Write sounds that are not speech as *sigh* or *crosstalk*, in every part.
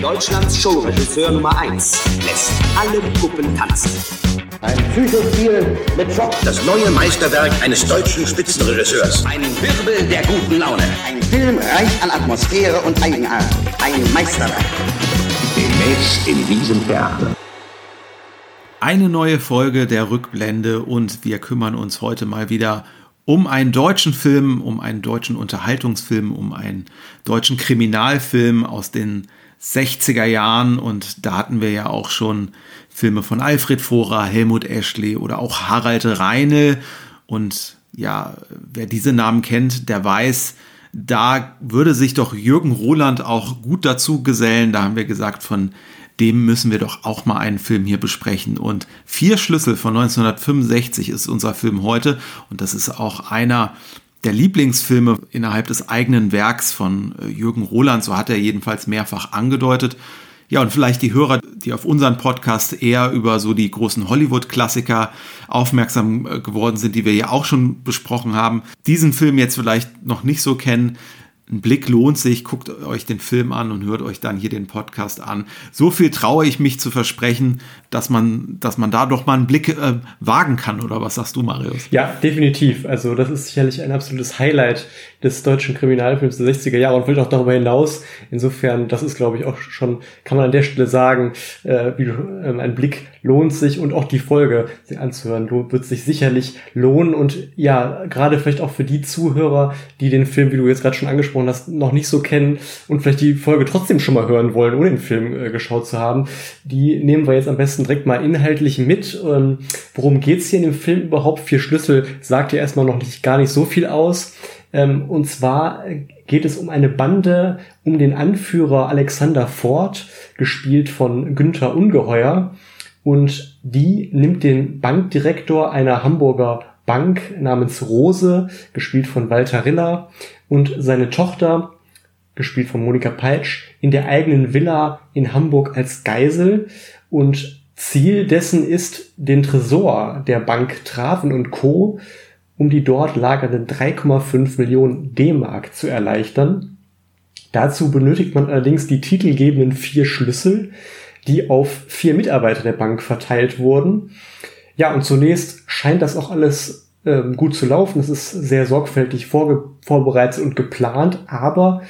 Deutschlands Showregisseur Nummer 1 lässt alle Puppen tanzen. Ein Psychospiel mit Schock. Das neue Meisterwerk eines deutschen Spitzenregisseurs. Ein Wirbel der guten Laune. Ein Film reich an Atmosphäre und Eigenart. Ein Meisterwerk. Demnächst in diesem Theater. Eine neue Folge der Rückblende und wir kümmern uns heute mal wieder um einen deutschen Film, um einen deutschen Unterhaltungsfilm, um einen deutschen Kriminalfilm aus den 60er Jahren und da hatten wir ja auch schon Filme von Alfred Vohrer, Helmut Eschle oder auch Harald Reine und ja, wer diese Namen kennt, der weiß, da würde sich doch Jürgen Roland auch gut dazu gesellen. Da haben wir gesagt, von dem müssen wir doch auch mal einen Film hier besprechen. Und Vier Schlüssel von 1965 ist unser Film heute und das ist auch einer der Lieblingsfilme innerhalb des eigenen Werks von äh, Jürgen Roland, so hat er jedenfalls mehrfach angedeutet. Ja, und vielleicht die Hörer, die auf unseren Podcast eher über so die großen Hollywood-Klassiker aufmerksam äh, geworden sind, die wir ja auch schon besprochen haben, diesen Film jetzt vielleicht noch nicht so kennen, ein Blick lohnt sich, guckt euch den Film an und hört euch dann hier den Podcast an. So viel traue ich mich zu versprechen, dass man, dass man da doch mal einen Blick äh, wagen kann, oder was sagst du, Marius? Ja, definitiv. Also das ist sicherlich ein absolutes Highlight des deutschen Kriminalfilms der 60er Jahre und vielleicht auch darüber hinaus. Insofern, das ist, glaube ich, auch schon, kann man an der Stelle sagen, äh, wie, äh, ein Blick lohnt sich und auch die Folge anzuhören, wird sich sicherlich lohnen und ja, gerade vielleicht auch für die Zuhörer, die den Film, wie du jetzt gerade schon angesprochen hast, noch nicht so kennen und vielleicht die Folge trotzdem schon mal hören wollen, ohne den Film äh, geschaut zu haben, die nehmen wir jetzt am besten direkt mal inhaltlich mit. Ähm, worum geht's hier in dem Film überhaupt? Vier Schlüssel sagt ja erstmal noch nicht gar nicht so viel aus. Ähm, und zwar geht es um eine Bande um den Anführer Alexander Ford, gespielt von Günther Ungeheuer. Und die nimmt den Bankdirektor einer Hamburger Bank namens Rose, gespielt von Walter Riller, und seine Tochter, gespielt von Monika Peitsch, in der eigenen Villa in Hamburg als Geisel. Und Ziel dessen ist, den Tresor der Bank Traven und Co um die dort lagernden 3,5 Millionen D-Mark zu erleichtern. Dazu benötigt man allerdings die titelgebenden vier Schlüssel, die auf vier Mitarbeiter der Bank verteilt wurden. Ja, und zunächst scheint das auch alles ähm, gut zu laufen. Es ist sehr sorgfältig vorbereitet und geplant, aber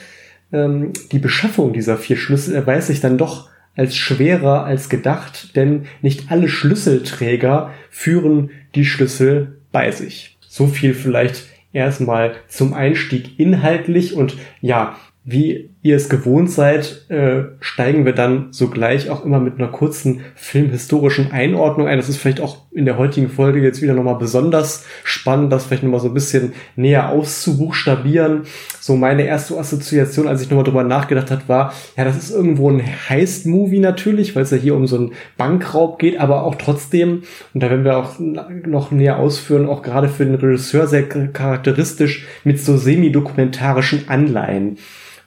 ähm, die Beschaffung dieser vier Schlüssel erweist sich dann doch als schwerer als gedacht, denn nicht alle Schlüsselträger führen die Schlüssel bei sich. So viel vielleicht erstmal zum Einstieg inhaltlich und ja, wie ihr es gewohnt seid, äh, steigen wir dann sogleich auch immer mit einer kurzen filmhistorischen Einordnung ein. Das ist vielleicht auch in der heutigen Folge jetzt wieder nochmal besonders spannend, das vielleicht nochmal so ein bisschen näher auszubuchstabieren. So meine erste Assoziation, als ich nochmal drüber nachgedacht hat, war, ja, das ist irgendwo ein Heist-Movie natürlich, weil es ja hier um so einen Bankraub geht, aber auch trotzdem, und da werden wir auch noch näher ausführen, auch gerade für den Regisseur sehr charakteristisch mit so semi-dokumentarischen Anleihen.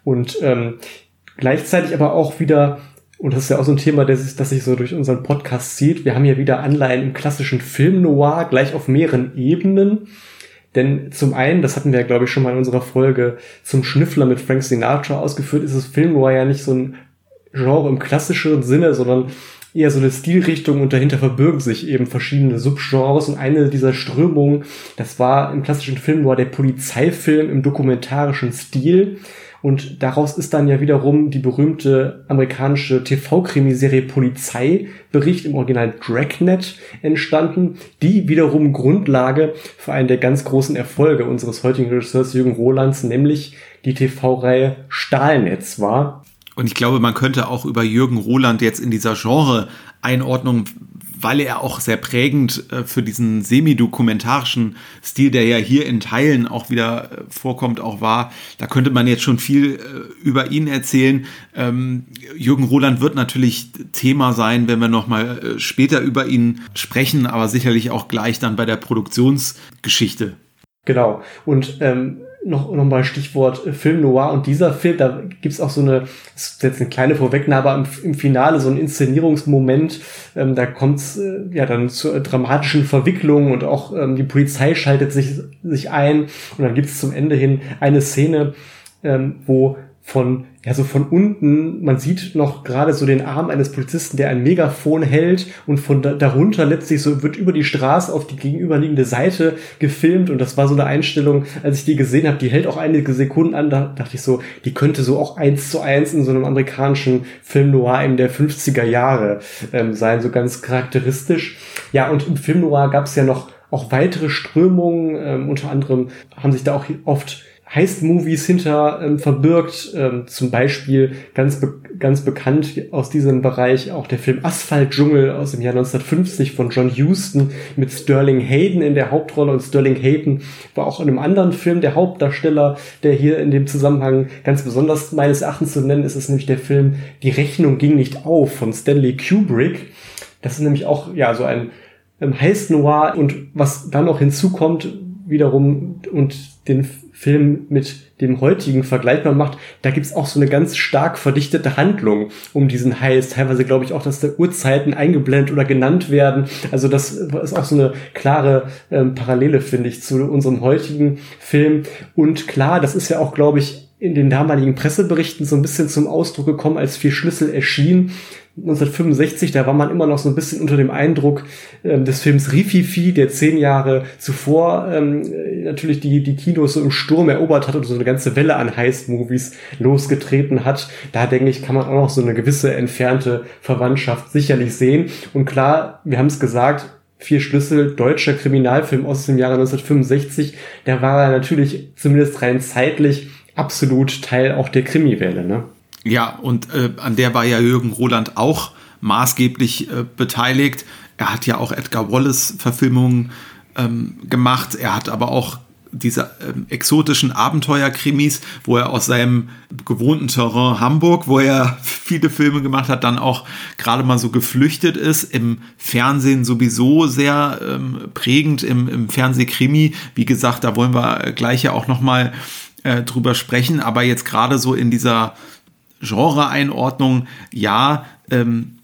Und ähm, gleichzeitig aber auch wieder, und das ist ja auch so ein Thema, das, ist, das sich so durch unseren Podcast zieht, wir haben ja wieder Anleihen im klassischen Film Noir, gleich auf mehreren Ebenen. Denn zum einen, das hatten wir ja, glaube ich, schon mal in unserer Folge zum Schnüffler mit Frank Sinatra ausgeführt, ist das Film Noir ja nicht so ein Genre im klassischen Sinne, sondern eher so eine Stilrichtung und dahinter verbirgen sich eben verschiedene Subgenres und eine dieser Strömungen, das war im klassischen Film Noir der Polizeifilm im dokumentarischen Stil und daraus ist dann ja wiederum die berühmte amerikanische TV-Krimiserie Polizeibericht im Original Dragnet entstanden, die wiederum Grundlage für einen der ganz großen Erfolge unseres heutigen Regisseurs Jürgen Rolands, nämlich die TV-Reihe Stahlnetz war. Und ich glaube, man könnte auch über Jürgen Roland jetzt in dieser Genre-Einordnung weil er auch sehr prägend äh, für diesen semi-dokumentarischen Stil, der ja hier in Teilen auch wieder äh, vorkommt, auch war. Da könnte man jetzt schon viel äh, über ihn erzählen. Ähm, Jürgen Roland wird natürlich Thema sein, wenn wir nochmal später über ihn sprechen, aber sicherlich auch gleich dann bei der Produktionsgeschichte. Genau. Und ähm, noch, noch mal Stichwort äh, Film Noir. Und dieser Film, da gibt's auch so eine, das ist jetzt eine kleine Vorwegnahme, aber im, im Finale so ein Inszenierungsmoment, ähm, da kommt's äh, ja dann zur dramatischen Verwicklung und auch ähm, die Polizei schaltet sich, sich ein. Und dann gibt's zum Ende hin eine Szene, ähm, wo von ja, so von unten, man sieht noch gerade so den Arm eines Polizisten, der ein Megafon hält und von da, darunter letztlich so wird über die Straße auf die gegenüberliegende Seite gefilmt und das war so eine Einstellung, als ich die gesehen habe, die hält auch einige Sekunden an, da dachte ich so, die könnte so auch eins zu eins in so einem amerikanischen Film Noir in der 50er Jahre ähm, sein, so ganz charakteristisch. Ja, und im Film Noir gab es ja noch auch weitere Strömungen, ähm, unter anderem haben sich da auch oft Heist-Movies hinter ähm, verbirgt. Ähm, zum Beispiel ganz, be ganz bekannt aus diesem Bereich auch der Film Asphalt-Dschungel aus dem Jahr 1950 von John Huston mit Sterling Hayden in der Hauptrolle. Und Sterling Hayden war auch in einem anderen Film der Hauptdarsteller, der hier in dem Zusammenhang ganz besonders meines Erachtens zu nennen ist, ist nämlich der Film Die Rechnung ging nicht auf von Stanley Kubrick. Das ist nämlich auch ja so ein ähm, Heist Noir und was dann noch hinzukommt wiederum und den Film mit dem heutigen vergleichbar macht, da gibt's auch so eine ganz stark verdichtete Handlung um diesen Heist. Teilweise glaube ich auch, dass da Uhrzeiten eingeblendet oder genannt werden. Also das ist auch so eine klare ähm, Parallele, finde ich, zu unserem heutigen Film. Und klar, das ist ja auch, glaube ich, in den damaligen Presseberichten so ein bisschen zum Ausdruck gekommen, als vier Schlüssel erschien. 1965, da war man immer noch so ein bisschen unter dem Eindruck ähm, des Films Rififi, der zehn Jahre zuvor ähm, natürlich die, die Kinos so im Sturm erobert hat und so eine ganze Welle an Heist-Movies losgetreten hat. Da denke ich, kann man auch noch so eine gewisse entfernte Verwandtschaft sicherlich sehen. Und klar, wir haben es gesagt, Vier Schlüssel, deutscher Kriminalfilm aus dem Jahre 1965, da war er natürlich zumindest rein zeitlich absolut Teil auch der Krimiwelle, ne? Ja, und äh, an der war ja Jürgen Roland auch maßgeblich äh, beteiligt. Er hat ja auch Edgar Wallace-Verfilmungen ähm, gemacht. Er hat aber auch diese ähm, exotischen Abenteuerkrimis, wo er aus seinem gewohnten Terrain Hamburg, wo er *laughs* viele Filme gemacht hat, dann auch gerade mal so geflüchtet ist. Im Fernsehen sowieso sehr ähm, prägend, im, im Fernsehkrimi. Wie gesagt, da wollen wir gleich ja auch noch mal äh, drüber sprechen. Aber jetzt gerade so in dieser Genre-Einordnung, ja, ähm,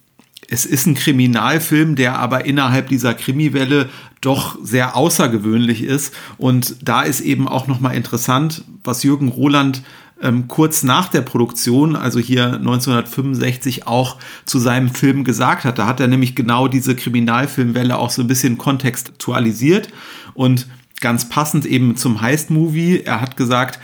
es ist ein Kriminalfilm, der aber innerhalb dieser Krimiwelle doch sehr außergewöhnlich ist. Und da ist eben auch nochmal interessant, was Jürgen Roland ähm, kurz nach der Produktion, also hier 1965, auch zu seinem Film gesagt hat. Da hat er nämlich genau diese Kriminalfilmwelle auch so ein bisschen kontextualisiert und ganz passend eben zum Heist-Movie. Er hat gesagt,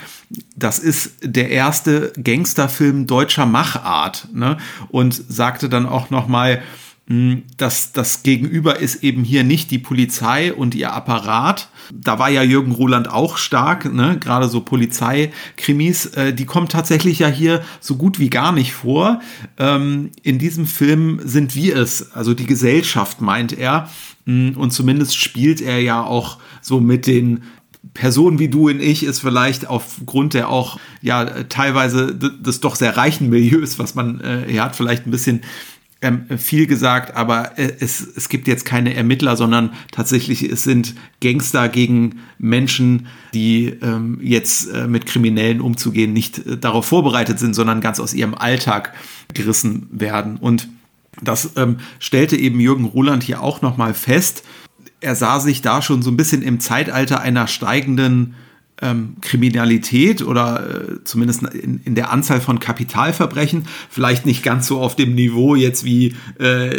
das ist der erste Gangsterfilm deutscher Machart ne? und sagte dann auch noch mal, hm, dass das Gegenüber ist eben hier nicht die Polizei und ihr Apparat. Da war ja Jürgen Roland auch stark, ne? gerade so Polizeikrimis, äh, die kommen tatsächlich ja hier so gut wie gar nicht vor. Ähm, in diesem Film sind wir es, also die Gesellschaft meint er. Hm, und zumindest spielt er ja auch so mit den Personen wie du und ich ist vielleicht aufgrund der auch ja teilweise des doch sehr reichen Milieus, was man äh, hier hat, vielleicht ein bisschen ähm, viel gesagt, aber äh, es, es gibt jetzt keine Ermittler, sondern tatsächlich es sind Gangster gegen Menschen, die ähm, jetzt äh, mit Kriminellen umzugehen nicht äh, darauf vorbereitet sind, sondern ganz aus ihrem Alltag gerissen werden. Und das ähm, stellte eben Jürgen Roland hier auch nochmal fest er sah sich da schon so ein bisschen im Zeitalter einer steigenden ähm, Kriminalität oder äh, zumindest in, in, der Anzahl von Kapitalverbrechen, vielleicht nicht ganz so auf dem Niveau jetzt wie, äh,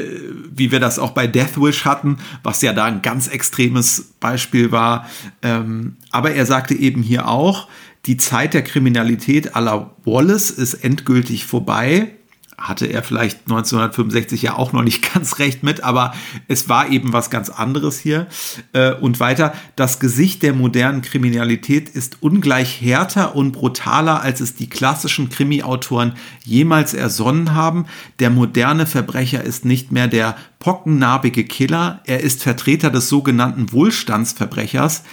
wie wir das auch bei Death Wish hatten, was ja da ein ganz extremes Beispiel war. Ähm, aber er sagte eben hier auch, die Zeit der Kriminalität à la Wallace ist endgültig vorbei hatte er vielleicht 1965 ja auch noch nicht *laughs* ganz recht mit, aber es war eben was ganz anderes hier. Äh, und weiter, das Gesicht der modernen Kriminalität ist ungleich härter und brutaler, als es die klassischen Krimi-Autoren jemals ersonnen haben. Der moderne Verbrecher ist nicht mehr der pockennarbige Killer, er ist Vertreter des sogenannten Wohlstandsverbrechers,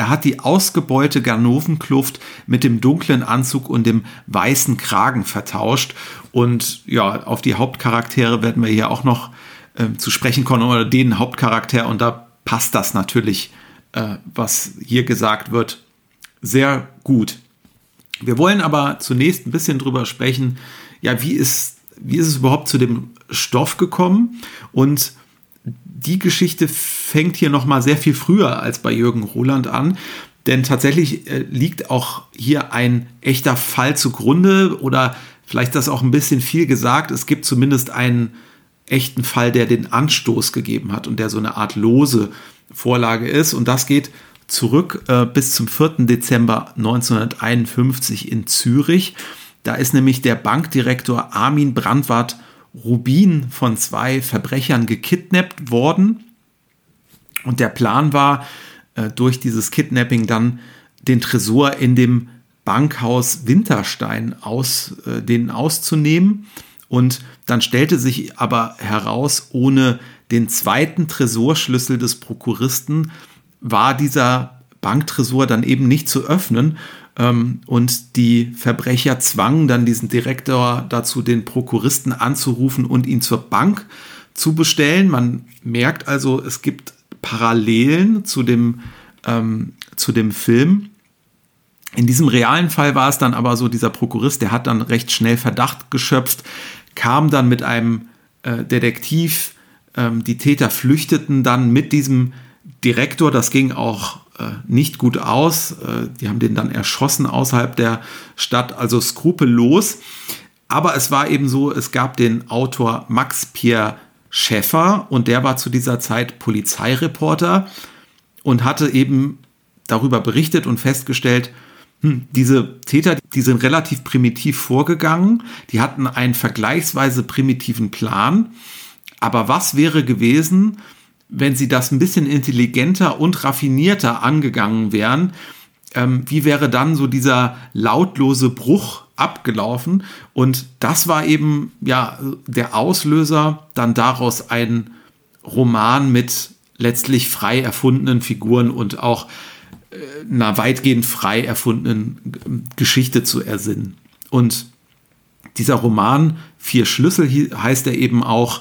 er hat die ausgebeute Ganovenkluft mit dem dunklen Anzug und dem weißen Kragen vertauscht. Und ja, auf die Hauptcharaktere werden wir hier auch noch äh, zu sprechen kommen, oder den Hauptcharakter. Und da passt das natürlich, äh, was hier gesagt wird, sehr gut. Wir wollen aber zunächst ein bisschen drüber sprechen, ja, wie ist, wie ist es überhaupt zu dem Stoff gekommen? Und die Geschichte fängt hier noch mal sehr viel früher als bei Jürgen Roland an. Denn tatsächlich äh, liegt auch hier ein echter Fall zugrunde oder vielleicht das auch ein bisschen viel gesagt. Es gibt zumindest einen echten Fall, der den Anstoß gegeben hat und der so eine Art lose Vorlage ist. Und das geht zurück äh, bis zum 4. Dezember 1951 in Zürich. Da ist nämlich der Bankdirektor Armin Brandwart Rubin von zwei Verbrechern gekidnappt worden. Und der Plan war, äh, durch dieses Kidnapping dann den Tresor in dem Bankhaus Winterstein aus, äh, den auszunehmen. Und dann stellte sich aber heraus, ohne den zweiten Tresorschlüssel des Prokuristen war dieser Banktresor dann eben nicht zu öffnen. Ähm, und die Verbrecher zwangen dann diesen Direktor dazu, den Prokuristen anzurufen und ihn zur Bank zu bestellen. Man merkt also, es gibt Parallelen zu dem, ähm, zu dem Film. In diesem realen Fall war es dann aber so, dieser Prokurist, der hat dann recht schnell Verdacht geschöpft, kam dann mit einem äh, Detektiv, ähm, die Täter flüchteten dann mit diesem Direktor, das ging auch nicht gut aus, äh, die haben den dann erschossen außerhalb der Stadt, also skrupellos. Aber es war eben so, es gab den Autor Max Pierre Schäffer und der war zu dieser Zeit Polizeireporter und hatte eben darüber berichtet und festgestellt, hm, diese Täter, die sind relativ primitiv vorgegangen, die hatten einen vergleichsweise primitiven Plan. Aber was wäre gewesen, wenn sie das ein bisschen intelligenter und raffinierter angegangen wären? Ähm, wie wäre dann so dieser lautlose Bruch abgelaufen? Und das war eben ja der Auslöser, dann daraus ein Roman mit letztlich frei erfundenen Figuren und auch einer weitgehend frei erfundenen Geschichte zu ersinnen. Und dieser Roman, Vier Schlüssel heißt er eben auch,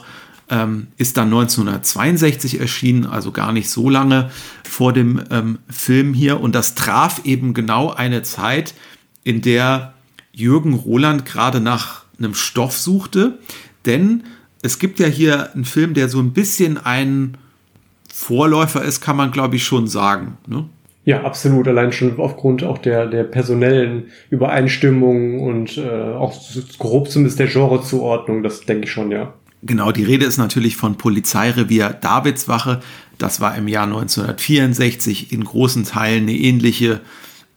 ähm, ist dann 1962 erschienen, also gar nicht so lange vor dem ähm, Film hier. Und das traf eben genau eine Zeit, in der Jürgen Roland gerade nach einem Stoff suchte. Denn es gibt ja hier einen Film, der so ein bisschen ein Vorläufer ist, kann man glaube ich schon sagen. Ne? Ja, absolut. Allein schon aufgrund auch der, der personellen Übereinstimmung und äh, auch grob zumindest der Genrezuordnung, das denke ich schon, ja. Genau, die Rede ist natürlich von Polizeirevier Davidswache. Das war im Jahr 1964 in großen Teilen eine ähnliche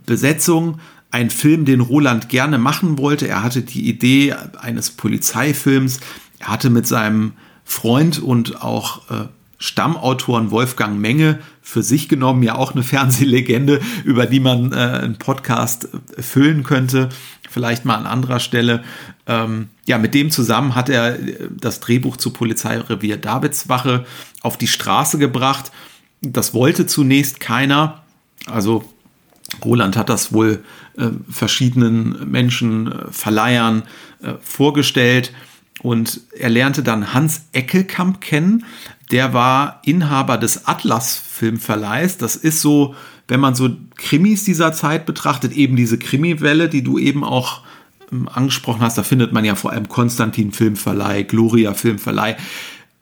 Besetzung. Ein Film, den Roland gerne machen wollte. Er hatte die Idee eines Polizeifilms. Er hatte mit seinem Freund und auch äh, Stammautoren Wolfgang Menge für sich genommen ja auch eine Fernsehlegende, über die man äh, einen Podcast äh, füllen könnte, vielleicht mal an anderer Stelle. Ähm, ja, mit dem zusammen hat er äh, das Drehbuch zu Polizeirevier Davidswache auf die Straße gebracht. Das wollte zunächst keiner. Also Roland hat das wohl äh, verschiedenen Menschen, äh, Verleihern äh, vorgestellt. Und er lernte dann Hans Eckelkamp kennen, der war Inhaber des Atlas Filmverleihs. Das ist so, wenn man so Krimis dieser Zeit betrachtet, eben diese Krimiwelle, die du eben auch ähm, angesprochen hast. Da findet man ja vor allem Konstantin Filmverleih, Gloria Filmverleih.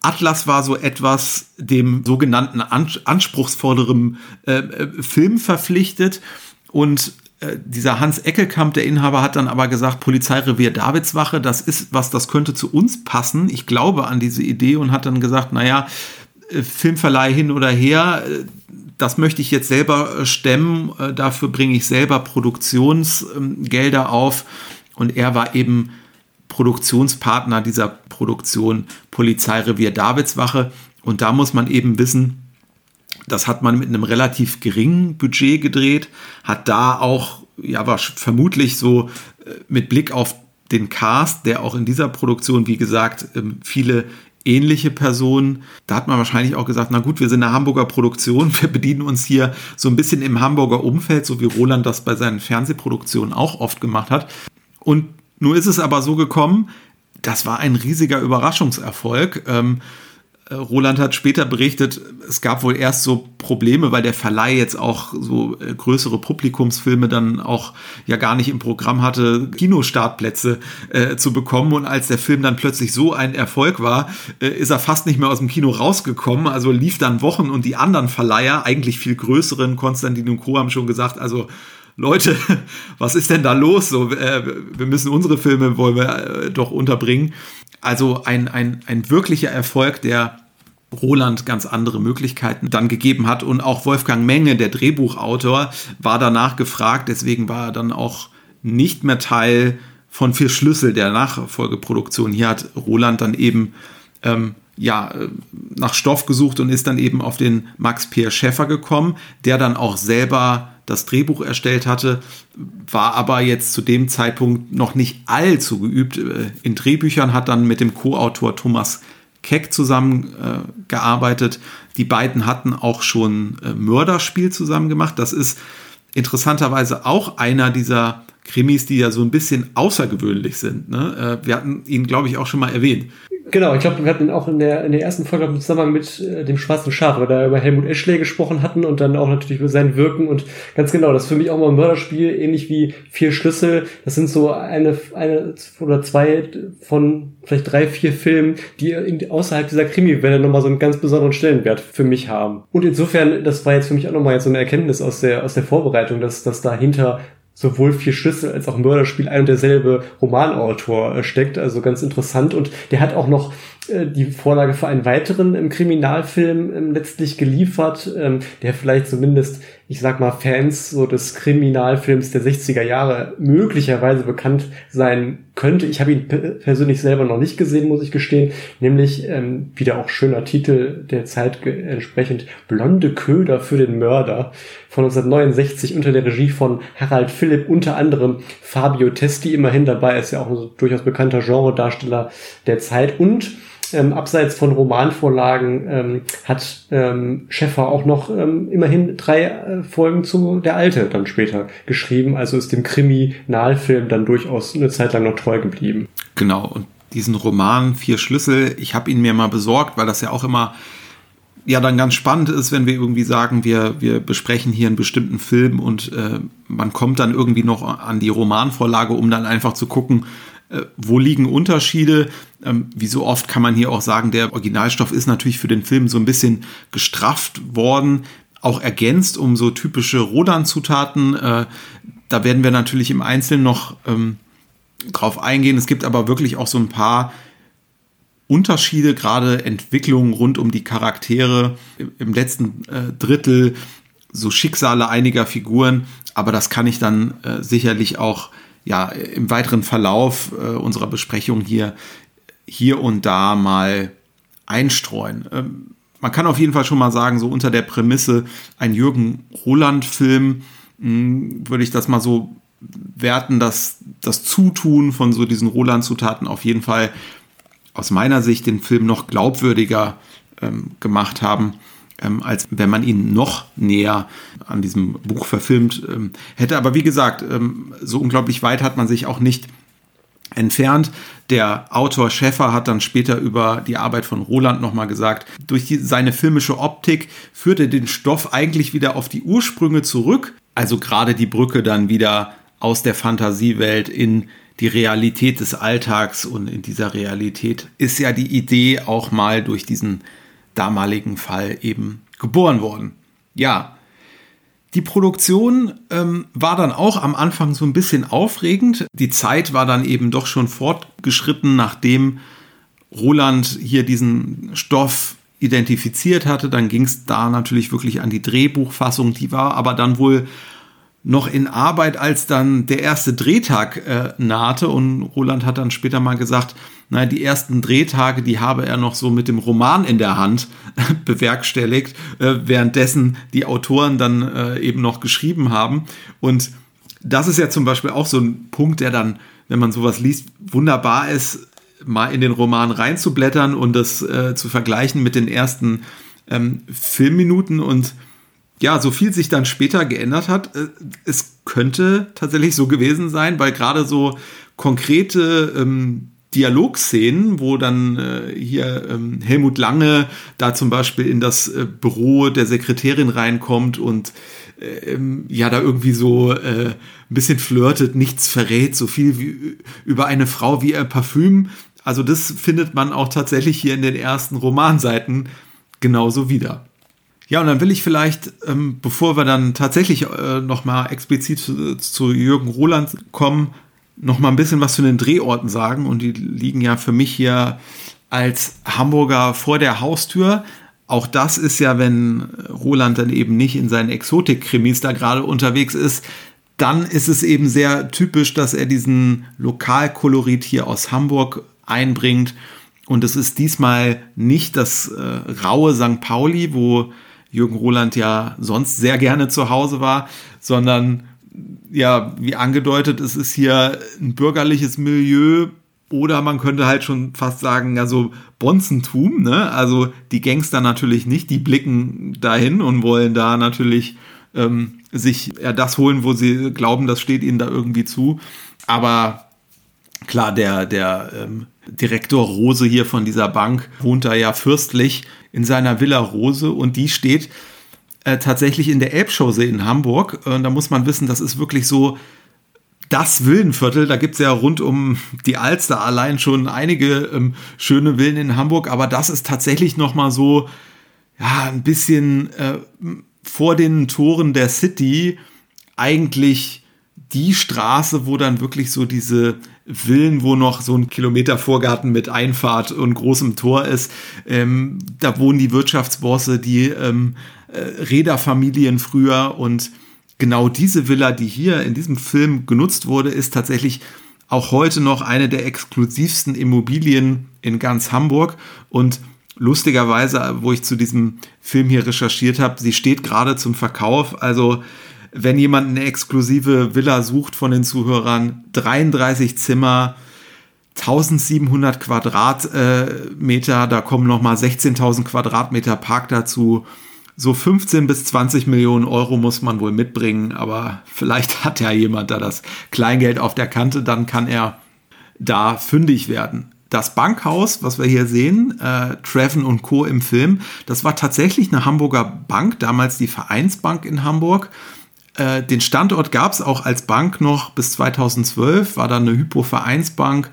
Atlas war so etwas dem sogenannten anspruchsvolleren äh, äh, Film verpflichtet und dieser Hans Eckelkamp, der Inhaber, hat dann aber gesagt, Polizeirevier Davidswache, das ist was, das könnte zu uns passen. Ich glaube an diese Idee und hat dann gesagt, naja, äh, Filmverleih hin oder her, äh, das möchte ich jetzt selber stemmen, dafür bringe ich selber Produktionsgelder auf. Und er war eben Produktionspartner dieser Produktion Polizeirevier Davidswache. Und da muss man eben wissen, das hat man mit einem relativ geringen Budget gedreht, hat da auch, ja, war vermutlich so äh, mit Blick auf den Cast, der auch in dieser Produktion, wie gesagt, ähm, viele ähnliche Personen. Da hat man wahrscheinlich auch gesagt, na gut, wir sind eine Hamburger Produktion, *laughs* wir bedienen uns hier so ein bisschen im Hamburger Umfeld, so wie Roland das bei seinen Fernsehproduktionen auch oft gemacht hat. Und nur ist es aber so gekommen, das war ein riesiger Überraschungserfolg. Ähm, äh, Roland hat später berichtet, es gab wohl erst so Probleme, weil der Verleih jetzt auch so äh, größere Publikumsfilme dann auch ja gar nicht im Programm hatte, Kinostartplätze äh, zu bekommen. Und als der Film dann plötzlich so ein Erfolg war, äh, ist er fast nicht mehr aus dem Kino rausgekommen. Also lief dann Wochen und die anderen Verleiher, eigentlich viel größeren, Konstantin und Co. haben schon gesagt, also Leute, *laughs* was ist denn da los? So, äh, wir müssen unsere Filme wollen wir äh, doch unterbringen. Also ein, ein, ein wirklicher Erfolg, der Roland ganz andere Möglichkeiten dann gegeben hat. Und auch Wolfgang Menge, der Drehbuchautor, war danach gefragt. Deswegen war er dann auch nicht mehr Teil von Vier Schlüssel der Nachfolgeproduktion. Hier hat Roland dann eben ähm, ja, nach Stoff gesucht und ist dann eben auf den Max Pierre Schäffer gekommen, der dann auch selber das Drehbuch erstellt hatte, war aber jetzt zu dem Zeitpunkt noch nicht allzu geübt äh, in Drehbüchern, hat dann mit dem Co-Autor Thomas Keck zusammengearbeitet. Äh, die beiden hatten auch schon äh, Mörderspiel zusammen gemacht. Das ist interessanterweise auch einer dieser Krimis, die ja so ein bisschen außergewöhnlich sind. Ne? Äh, wir hatten ihn, glaube ich, auch schon mal erwähnt. Genau, ich glaube, wir hatten auch in der, in der ersten Folge im Zusammenhang mit äh, dem Schwarzen Schaf, weil da über Helmut Eschle gesprochen hatten und dann auch natürlich über sein Wirken und ganz genau, das ist für mich auch mal ein Mörderspiel, ähnlich wie Vier Schlüssel. Das sind so eine, eine oder zwei von vielleicht drei, vier Filmen, die in, außerhalb dieser Krimi-Welle nochmal so einen ganz besonderen Stellenwert für mich haben. Und insofern, das war jetzt für mich auch nochmal so eine Erkenntnis aus der, aus der Vorbereitung, dass, dass dahinter sowohl vier Schlüssel als auch Mörderspiel ein und derselbe Romanautor äh, steckt. Also ganz interessant. Und der hat auch noch die Vorlage für einen weiteren im Kriminalfilm ähm, letztlich geliefert, ähm, der vielleicht zumindest, ich sag mal, Fans so des Kriminalfilms der 60er Jahre möglicherweise bekannt sein könnte. Ich habe ihn persönlich selber noch nicht gesehen, muss ich gestehen, nämlich ähm, wieder auch schöner Titel der Zeit entsprechend Blonde Köder für den Mörder von 1969 unter der Regie von Harald Philipp, unter anderem Fabio Testi immerhin dabei, ist ja auch ein durchaus bekannter Genredarsteller der Zeit und ähm, abseits von Romanvorlagen ähm, hat ähm, Schäffer auch noch ähm, immerhin drei äh, Folgen zu Der Alte dann später geschrieben, also ist dem Kriminalfilm dann durchaus eine Zeit lang noch treu geblieben. Genau, und diesen Roman Vier Schlüssel, ich habe ihn mir mal besorgt, weil das ja auch immer ja dann ganz spannend ist, wenn wir irgendwie sagen, wir, wir besprechen hier einen bestimmten Film und äh, man kommt dann irgendwie noch an die Romanvorlage, um dann einfach zu gucken, wo liegen Unterschiede? Ähm, wie so oft kann man hier auch sagen, der Originalstoff ist natürlich für den Film so ein bisschen gestrafft worden, auch ergänzt um so typische Rodan-Zutaten. Äh, da werden wir natürlich im Einzelnen noch ähm, drauf eingehen. Es gibt aber wirklich auch so ein paar Unterschiede, gerade Entwicklungen rund um die Charaktere im letzten äh, Drittel, so Schicksale einiger Figuren. Aber das kann ich dann äh, sicherlich auch ja, im weiteren Verlauf äh, unserer Besprechung hier, hier und da mal einstreuen. Ähm, man kann auf jeden Fall schon mal sagen, so unter der Prämisse ein Jürgen Roland-Film, hm, würde ich das mal so werten, dass das Zutun von so diesen Roland-Zutaten auf jeden Fall aus meiner Sicht den Film noch glaubwürdiger ähm, gemacht haben ähm, als wenn man ihn noch näher an diesem Buch verfilmt ähm, hätte. Aber wie gesagt, ähm, so unglaublich weit hat man sich auch nicht entfernt. Der Autor Schäffer hat dann später über die Arbeit von Roland nochmal gesagt, durch die, seine filmische Optik führt er den Stoff eigentlich wieder auf die Ursprünge zurück. Also gerade die Brücke dann wieder aus der Fantasiewelt in die Realität des Alltags und in dieser Realität ist ja die Idee auch mal durch diesen damaligen Fall eben geboren worden. Ja, die Produktion ähm, war dann auch am Anfang so ein bisschen aufregend. Die Zeit war dann eben doch schon fortgeschritten, nachdem Roland hier diesen Stoff identifiziert hatte. Dann ging es da natürlich wirklich an die Drehbuchfassung. Die war aber dann wohl noch in Arbeit, als dann der erste Drehtag äh, nahte. Und Roland hat dann später mal gesagt, naja, die ersten Drehtage, die habe er noch so mit dem Roman in der Hand *laughs* bewerkstelligt, äh, währenddessen die Autoren dann äh, eben noch geschrieben haben. Und das ist ja zum Beispiel auch so ein Punkt, der dann, wenn man sowas liest, wunderbar ist, mal in den Roman reinzublättern und das äh, zu vergleichen mit den ersten ähm, Filmminuten und ja, so viel sich dann später geändert hat, äh, es könnte tatsächlich so gewesen sein, weil gerade so konkrete ähm, Dialogszenen, wo dann äh, hier ähm, Helmut Lange da zum Beispiel in das äh, Büro der Sekretärin reinkommt und äh, ähm, ja da irgendwie so äh, ein bisschen flirtet, nichts verrät, so viel wie über eine Frau wie ein Parfüm. Also das findet man auch tatsächlich hier in den ersten Romanseiten genauso wieder. Ja, und dann will ich vielleicht, ähm, bevor wir dann tatsächlich äh, nochmal explizit zu, zu, Jürgen Roland kommen, nochmal ein bisschen was zu den Drehorten sagen. Und die liegen ja für mich hier als Hamburger vor der Haustür. Auch das ist ja, wenn Roland dann eben nicht in seinen Exotik-Krimis da gerade unterwegs ist, dann ist es eben sehr typisch, dass er diesen Lokalkolorit hier aus Hamburg einbringt. Und es ist diesmal nicht das äh, raue St. Pauli, wo Jürgen Roland ja sonst sehr gerne zu Hause war, sondern ja, wie angedeutet, es ist hier ein bürgerliches Milieu oder man könnte halt schon fast sagen, ja, so Bonzentum, ne? Also die Gangster natürlich nicht, die blicken dahin und wollen da natürlich ähm, sich ja das holen, wo sie glauben, das steht ihnen da irgendwie zu. Aber klar, der, der ähm, Direktor Rose hier von dieser Bank wohnt da ja fürstlich in seiner Villa Rose und die steht äh, tatsächlich in der Elbchaussee in Hamburg. Und da muss man wissen, das ist wirklich so das Villenviertel. Da gibt es ja rund um die Alster allein schon einige ähm, schöne Villen in Hamburg, aber das ist tatsächlich nochmal so, ja, ein bisschen äh, vor den Toren der City eigentlich die Straße, wo dann wirklich so diese Villen, wo noch so ein Kilometer Vorgarten mit Einfahrt und großem Tor ist. Ähm, da wohnen die Wirtschaftsbosse, die ähm, äh, Räderfamilien früher und genau diese Villa, die hier in diesem Film genutzt wurde, ist tatsächlich auch heute noch eine der exklusivsten Immobilien in ganz Hamburg und lustigerweise, wo ich zu diesem Film hier recherchiert habe, sie steht gerade zum Verkauf. Also wenn jemand eine exklusive Villa sucht von den Zuhörern, 33 Zimmer, 1700 Quadratmeter, da kommen nochmal 16.000 Quadratmeter Park dazu. So 15 bis 20 Millionen Euro muss man wohl mitbringen, aber vielleicht hat ja jemand da das Kleingeld auf der Kante, dann kann er da fündig werden. Das Bankhaus, was wir hier sehen, äh, Treven und Co. im Film, das war tatsächlich eine Hamburger Bank, damals die Vereinsbank in Hamburg. Äh, den Standort gab es auch als Bank noch bis 2012, war dann eine Hypo-Vereinsbank.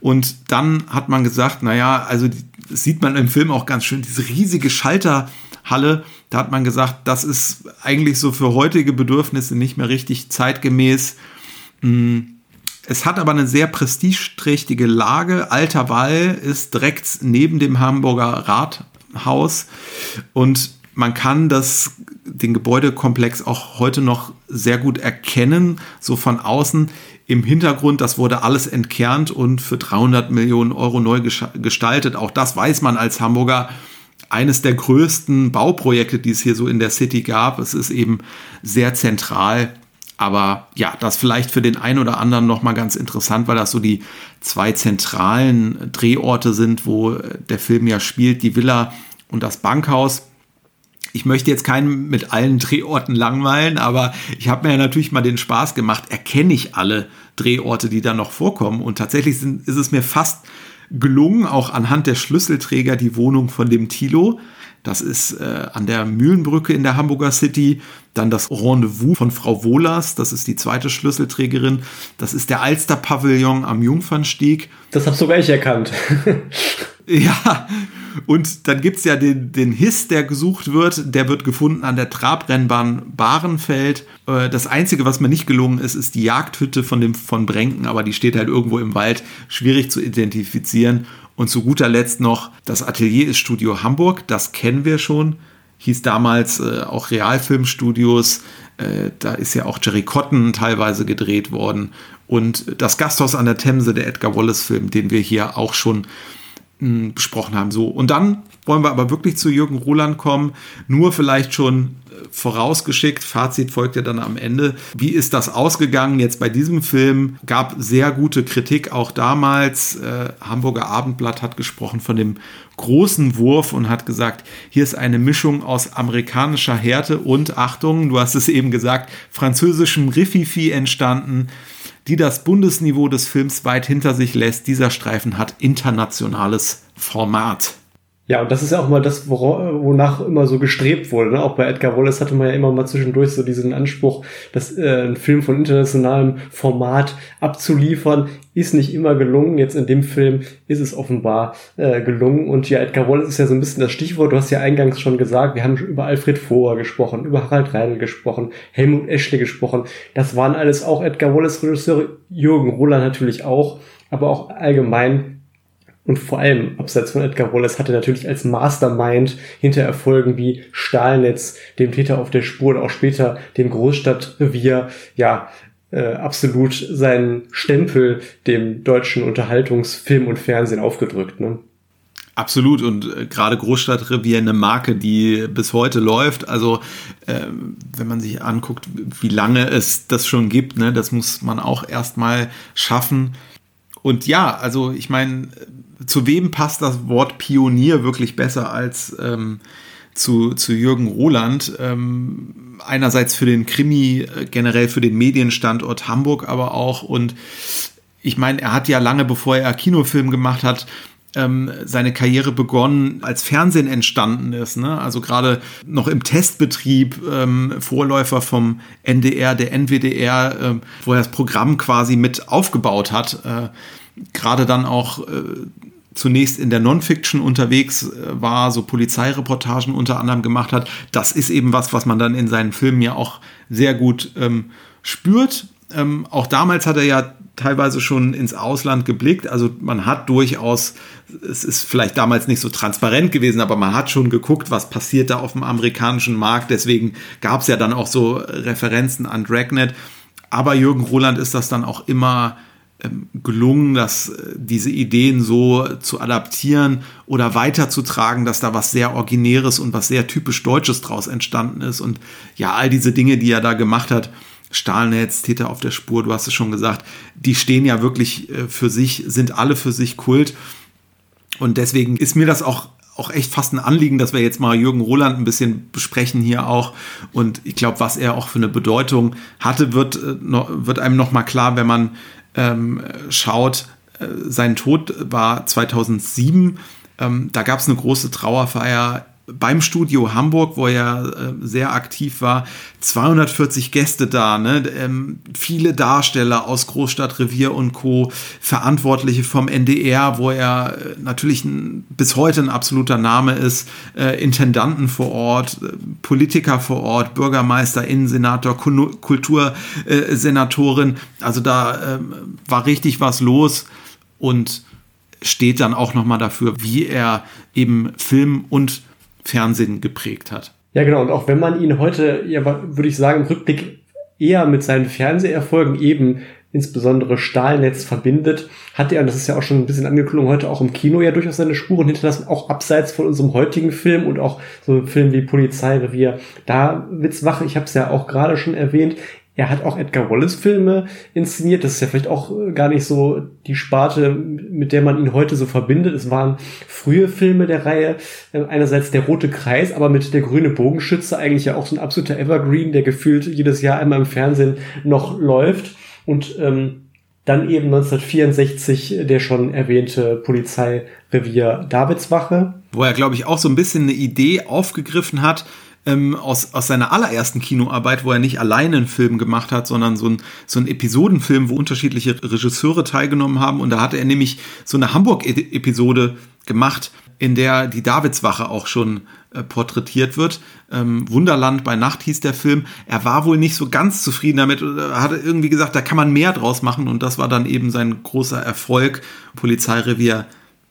Und dann hat man gesagt, naja, also das sieht man im Film auch ganz schön, diese riesige Schalterhalle, da hat man gesagt, das ist eigentlich so für heutige Bedürfnisse nicht mehr richtig zeitgemäß. Hm. Es hat aber eine sehr prestigeträchtige Lage. Alter Wall ist direkt neben dem Hamburger Rathaus und man kann das, den Gebäudekomplex auch heute noch sehr gut erkennen, so von außen. Im Hintergrund, das wurde alles entkernt und für 300 Millionen Euro neu gestaltet. Auch das weiß man als Hamburger. Eines der größten Bauprojekte, die es hier so in der City gab. Es ist eben sehr zentral. Aber ja, das vielleicht für den einen oder anderen nochmal ganz interessant, weil das so die zwei zentralen Drehorte sind, wo der Film ja spielt, die Villa und das Bankhaus ich möchte jetzt keinen mit allen Drehorten langweilen, aber ich habe mir ja natürlich mal den Spaß gemacht, erkenne ich alle Drehorte, die da noch vorkommen. Und tatsächlich sind, ist es mir fast gelungen, auch anhand der Schlüsselträger die Wohnung von dem Tilo. Das ist äh, an der Mühlenbrücke in der Hamburger City. Dann das Rendezvous von Frau Wohlers, das ist die zweite Schlüsselträgerin. Das ist der Alster-Pavillon am Jungfernstieg. Das habe sogar ich erkannt. *laughs* ja, und dann gibt es ja den, den Hiss, der gesucht wird. Der wird gefunden an der Trabrennbahn Bahrenfeld. Äh, das Einzige, was mir nicht gelungen ist, ist die Jagdhütte von, dem, von Brenken, aber die steht halt irgendwo im Wald. Schwierig zu identifizieren. Und zu guter Letzt noch, das Atelier ist Studio Hamburg. Das kennen wir schon. Hieß damals äh, auch Realfilmstudios. Äh, da ist ja auch Jerry Cotton teilweise gedreht worden. Und das Gasthaus an der Themse, der Edgar Wallace-Film, den wir hier auch schon besprochen haben. So, und dann wollen wir aber wirklich zu Jürgen Roland kommen. Nur vielleicht schon äh, vorausgeschickt, Fazit folgt ja dann am Ende. Wie ist das ausgegangen jetzt bei diesem Film? Gab sehr gute Kritik auch damals. Äh, Hamburger Abendblatt hat gesprochen von dem großen Wurf und hat gesagt, hier ist eine Mischung aus amerikanischer Härte und Achtung, du hast es eben gesagt, französischem Riffifi entstanden die das Bundesniveau des Films weit hinter sich lässt. Dieser Streifen hat internationales Format. Ja, und das ist ja auch mal das, wonach immer so gestrebt wurde. Ne? Auch bei Edgar Wallace hatte man ja immer mal zwischendurch so diesen Anspruch, dass äh, ein Film von internationalem Format abzuliefern, ist nicht immer gelungen. Jetzt in dem Film ist es offenbar äh, gelungen. Und ja, Edgar Wallace ist ja so ein bisschen das Stichwort. Du hast ja eingangs schon gesagt, wir haben über Alfred Voher gesprochen, über Harald Reidel gesprochen, Helmut Eschle gesprochen. Das waren alles auch Edgar Wallace Regisseure, Jürgen Roland natürlich auch, aber auch allgemein und vor allem, abseits von Edgar Wallace, hatte natürlich als Mastermind hinter Erfolgen wie Stahlnetz, dem Täter auf der Spur und auch später dem Großstadtrevier, ja, äh, absolut seinen Stempel dem deutschen Unterhaltungsfilm und Fernsehen aufgedrückt. Ne? Absolut und äh, gerade Großstadtrevier eine Marke, die bis heute läuft. Also äh, wenn man sich anguckt, wie lange es das schon gibt, ne, das muss man auch erstmal schaffen. Und ja, also ich meine, zu wem passt das Wort Pionier wirklich besser als ähm, zu, zu Jürgen Roland? Ähm, einerseits für den Krimi, äh, generell für den Medienstandort Hamburg, aber auch und ich meine, er hat ja lange bevor er Kinofilm gemacht hat, ähm, seine Karriere begonnen, als Fernsehen entstanden ist. Ne? Also gerade noch im Testbetrieb, ähm, Vorläufer vom NDR, der NWDR, äh, wo er das Programm quasi mit aufgebaut hat. Äh, gerade dann auch äh, zunächst in der Non-Fiction unterwegs äh, war, so Polizeireportagen unter anderem gemacht hat. Das ist eben was, was man dann in seinen Filmen ja auch sehr gut ähm, spürt. Ähm, auch damals hat er ja teilweise schon ins Ausland geblickt. Also man hat durchaus, es ist vielleicht damals nicht so transparent gewesen, aber man hat schon geguckt, was passiert da auf dem amerikanischen Markt. Deswegen gab es ja dann auch so Referenzen an Dragnet. Aber Jürgen Roland ist das dann auch immer gelungen, dass äh, diese Ideen so zu adaptieren oder weiterzutragen, dass da was sehr Originäres und was sehr typisch Deutsches draus entstanden ist. Und ja, all diese Dinge, die er da gemacht hat, Stahlnetz, Täter auf der Spur, du hast es schon gesagt, die stehen ja wirklich äh, für sich, sind alle für sich Kult. Und deswegen ist mir das auch auch echt fast ein Anliegen, dass wir jetzt mal Jürgen Roland ein bisschen besprechen hier auch. Und ich glaube, was er auch für eine Bedeutung hatte, wird, äh, wird einem noch mal klar, wenn man ähm, schaut, äh, sein Tod war 2007. Ähm, da gab es eine große Trauerfeier beim Studio Hamburg, wo er äh, sehr aktiv war, 240 Gäste da, ne? ähm, viele Darsteller aus Großstadt, Revier und Co., Verantwortliche vom NDR, wo er äh, natürlich ein, bis heute ein absoluter Name ist, äh, Intendanten vor Ort, äh, Politiker vor Ort, Bürgermeister, Innensenator, Kultursenatorin. also da ähm, war richtig was los und steht dann auch nochmal dafür, wie er eben Film und Fernsehen geprägt hat. Ja, genau. Und auch wenn man ihn heute, ja, würde ich sagen, im Rückblick eher mit seinen Fernseherfolgen eben insbesondere Stahlnetz verbindet, hat er, und das ist ja auch schon ein bisschen angeklungen, heute auch im Kino ja durchaus seine Spuren hinterlassen, auch abseits von unserem heutigen Film und auch so Filmen wie Polizeirevier, da Witzwache, ich habe es ja auch gerade schon erwähnt, er hat auch Edgar Wallace Filme inszeniert. Das ist ja vielleicht auch äh, gar nicht so die Sparte, mit der man ihn heute so verbindet. Es waren frühe Filme der Reihe. Äh, einerseits der Rote Kreis, aber mit der grüne Bogenschütze eigentlich ja auch so ein absoluter Evergreen, der gefühlt jedes Jahr einmal im Fernsehen noch läuft. Und ähm, dann eben 1964 der schon erwähnte Polizeirevier Davidswache. Wo er, glaube ich, auch so ein bisschen eine Idee aufgegriffen hat, ähm, aus, aus seiner allerersten Kinoarbeit, wo er nicht alleine einen Film gemacht hat, sondern so ein, so ein Episodenfilm, wo unterschiedliche Regisseure teilgenommen haben. Und da hatte er nämlich so eine Hamburg-Episode gemacht, in der die Davidswache auch schon äh, porträtiert wird. Ähm, Wunderland bei Nacht hieß der Film. Er war wohl nicht so ganz zufrieden damit, Er hatte irgendwie gesagt, da kann man mehr draus machen und das war dann eben sein großer Erfolg. Polizeirevier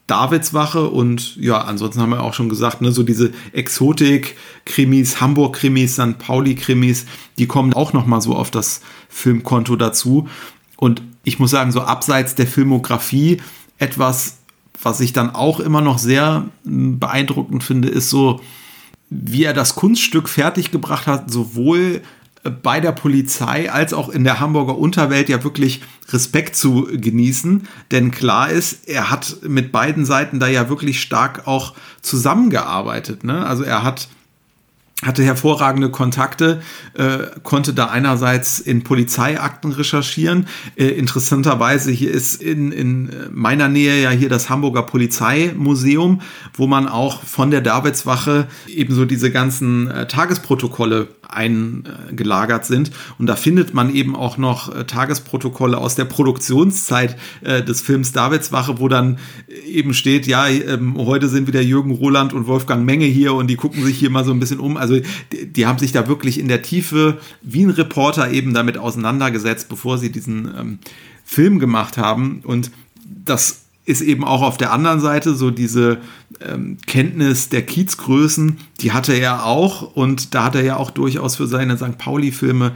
Davidswache und ja, ansonsten haben wir auch schon gesagt, ne, so diese Exotik-Krimis, Hamburg-Krimis, St. Pauli-Krimis, die kommen auch nochmal so auf das Filmkonto dazu. Und ich muss sagen, so abseits der Filmografie, etwas, was ich dann auch immer noch sehr hm, beeindruckend finde, ist so, wie er das Kunststück fertiggebracht hat, sowohl bei der Polizei als auch in der Hamburger Unterwelt ja wirklich Respekt zu genießen. Denn klar ist, er hat mit beiden Seiten da ja wirklich stark auch zusammengearbeitet. Ne? Also er hat hatte hervorragende Kontakte, äh, konnte da einerseits in Polizeiakten recherchieren. Äh, interessanterweise hier ist in, in meiner Nähe ja hier das Hamburger Polizeimuseum, wo man auch von der Davidswache ebenso diese ganzen äh, Tagesprotokolle eingelagert sind. Und da findet man eben auch noch äh, Tagesprotokolle aus der Produktionszeit äh, des Films Davidswache, wo dann eben steht, ja, ähm, heute sind wieder Jürgen Roland und Wolfgang Menge hier und die gucken sich hier mal so ein bisschen um. Also die, die haben sich da wirklich in der Tiefe wie ein Reporter eben damit auseinandergesetzt, bevor sie diesen ähm, Film gemacht haben. Und das ist eben auch auf der anderen Seite so diese ähm, Kenntnis der Kiezgrößen, die hatte er auch und da hat er ja auch durchaus für seine St. Pauli-Filme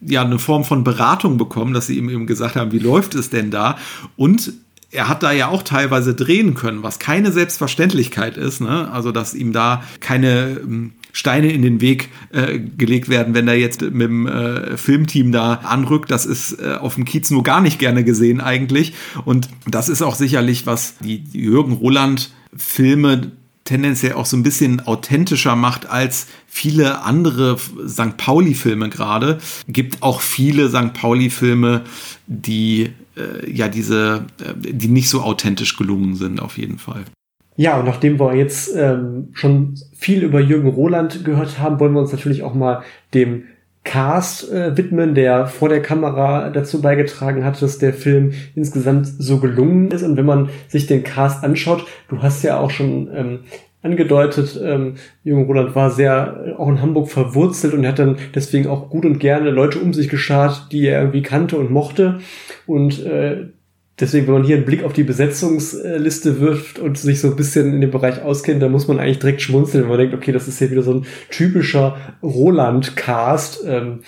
ja eine Form von Beratung bekommen, dass sie ihm eben gesagt haben, wie läuft es denn da? Und er hat da ja auch teilweise drehen können, was keine Selbstverständlichkeit ist. Ne? Also, dass ihm da keine ähm, Steine in den Weg äh, gelegt werden, wenn er jetzt mit dem äh, Filmteam da anrückt. Das ist äh, auf dem Kiez nur gar nicht gerne gesehen eigentlich. Und das ist auch sicherlich, was die, Jürgen Roland Filme tendenziell auch so ein bisschen authentischer macht als viele andere St. Pauli-Filme gerade. Gibt auch viele St. Pauli-Filme, die äh, ja diese, äh, die nicht so authentisch gelungen sind, auf jeden Fall. Ja, und nachdem wir jetzt ähm, schon viel über Jürgen Roland gehört haben, wollen wir uns natürlich auch mal dem Cast äh, widmen, der vor der Kamera dazu beigetragen hat, dass der Film insgesamt so gelungen ist. Und wenn man sich den Cast anschaut, du hast ja auch schon ähm, angedeutet, ähm, Jürgen Roland war sehr äh, auch in Hamburg verwurzelt und hat dann deswegen auch gut und gerne Leute um sich geschart, die er irgendwie kannte und mochte. Und äh, deswegen, wenn man hier einen Blick auf die Besetzungsliste wirft und sich so ein bisschen in dem Bereich auskennt, dann muss man eigentlich direkt schmunzeln, wenn man denkt, okay, das ist hier wieder so ein typischer Roland-Cast. Ähm,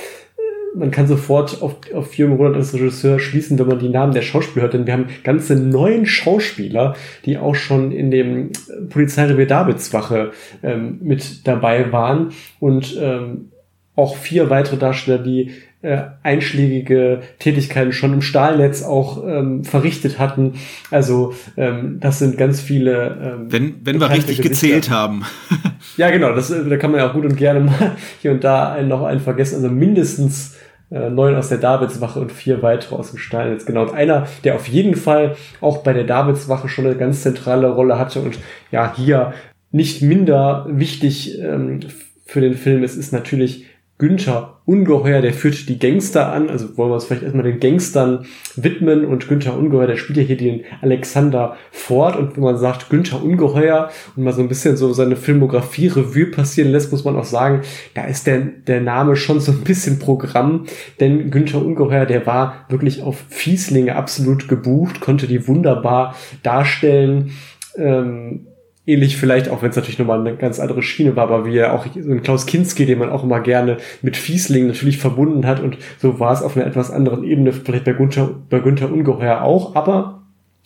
man kann sofort auf, auf Jürgen Roland als Regisseur schließen, wenn man die Namen der Schauspieler hört, denn wir haben ganze neun Schauspieler, die auch schon in dem Polizeirevier Davidswache ähm, mit dabei waren und ähm, auch vier weitere Darsteller, die äh, einschlägige Tätigkeiten schon im Stahlnetz auch ähm, verrichtet hatten. Also ähm, das sind ganz viele. Ähm, wenn wenn wir richtig Gesichter. gezählt haben. *laughs* ja, genau. Das, da kann man ja auch gut und gerne mal *laughs* hier und da einen, noch einen vergessen. Also mindestens äh, neun aus der Davidswache und vier weitere aus dem Steinitz. Genau. Und einer, der auf jeden Fall auch bei der Davidswache schon eine ganz zentrale Rolle hatte und ja, hier nicht minder wichtig ähm, für den Film ist, ist natürlich Günther Ungeheuer, der führt die Gangster an, also wollen wir uns vielleicht erstmal den Gangstern widmen. Und Günther Ungeheuer, der spielt ja hier den Alexander Ford. Und wenn man sagt Günther Ungeheuer und mal so ein bisschen so seine Filmografie Revue passieren lässt, muss man auch sagen, da ist der, der Name schon so ein bisschen Programm, denn Günther Ungeheuer, der war wirklich auf Fieslinge absolut gebucht, konnte die wunderbar darstellen, ähm, ähnlich vielleicht, auch wenn es natürlich nochmal eine ganz andere Schiene war, aber wie er auch so ein Klaus Kinski, den man auch immer gerne mit Fiesling natürlich verbunden hat und so war es auf einer etwas anderen Ebene, vielleicht bei Günther, bei Günther Ungeheuer auch, aber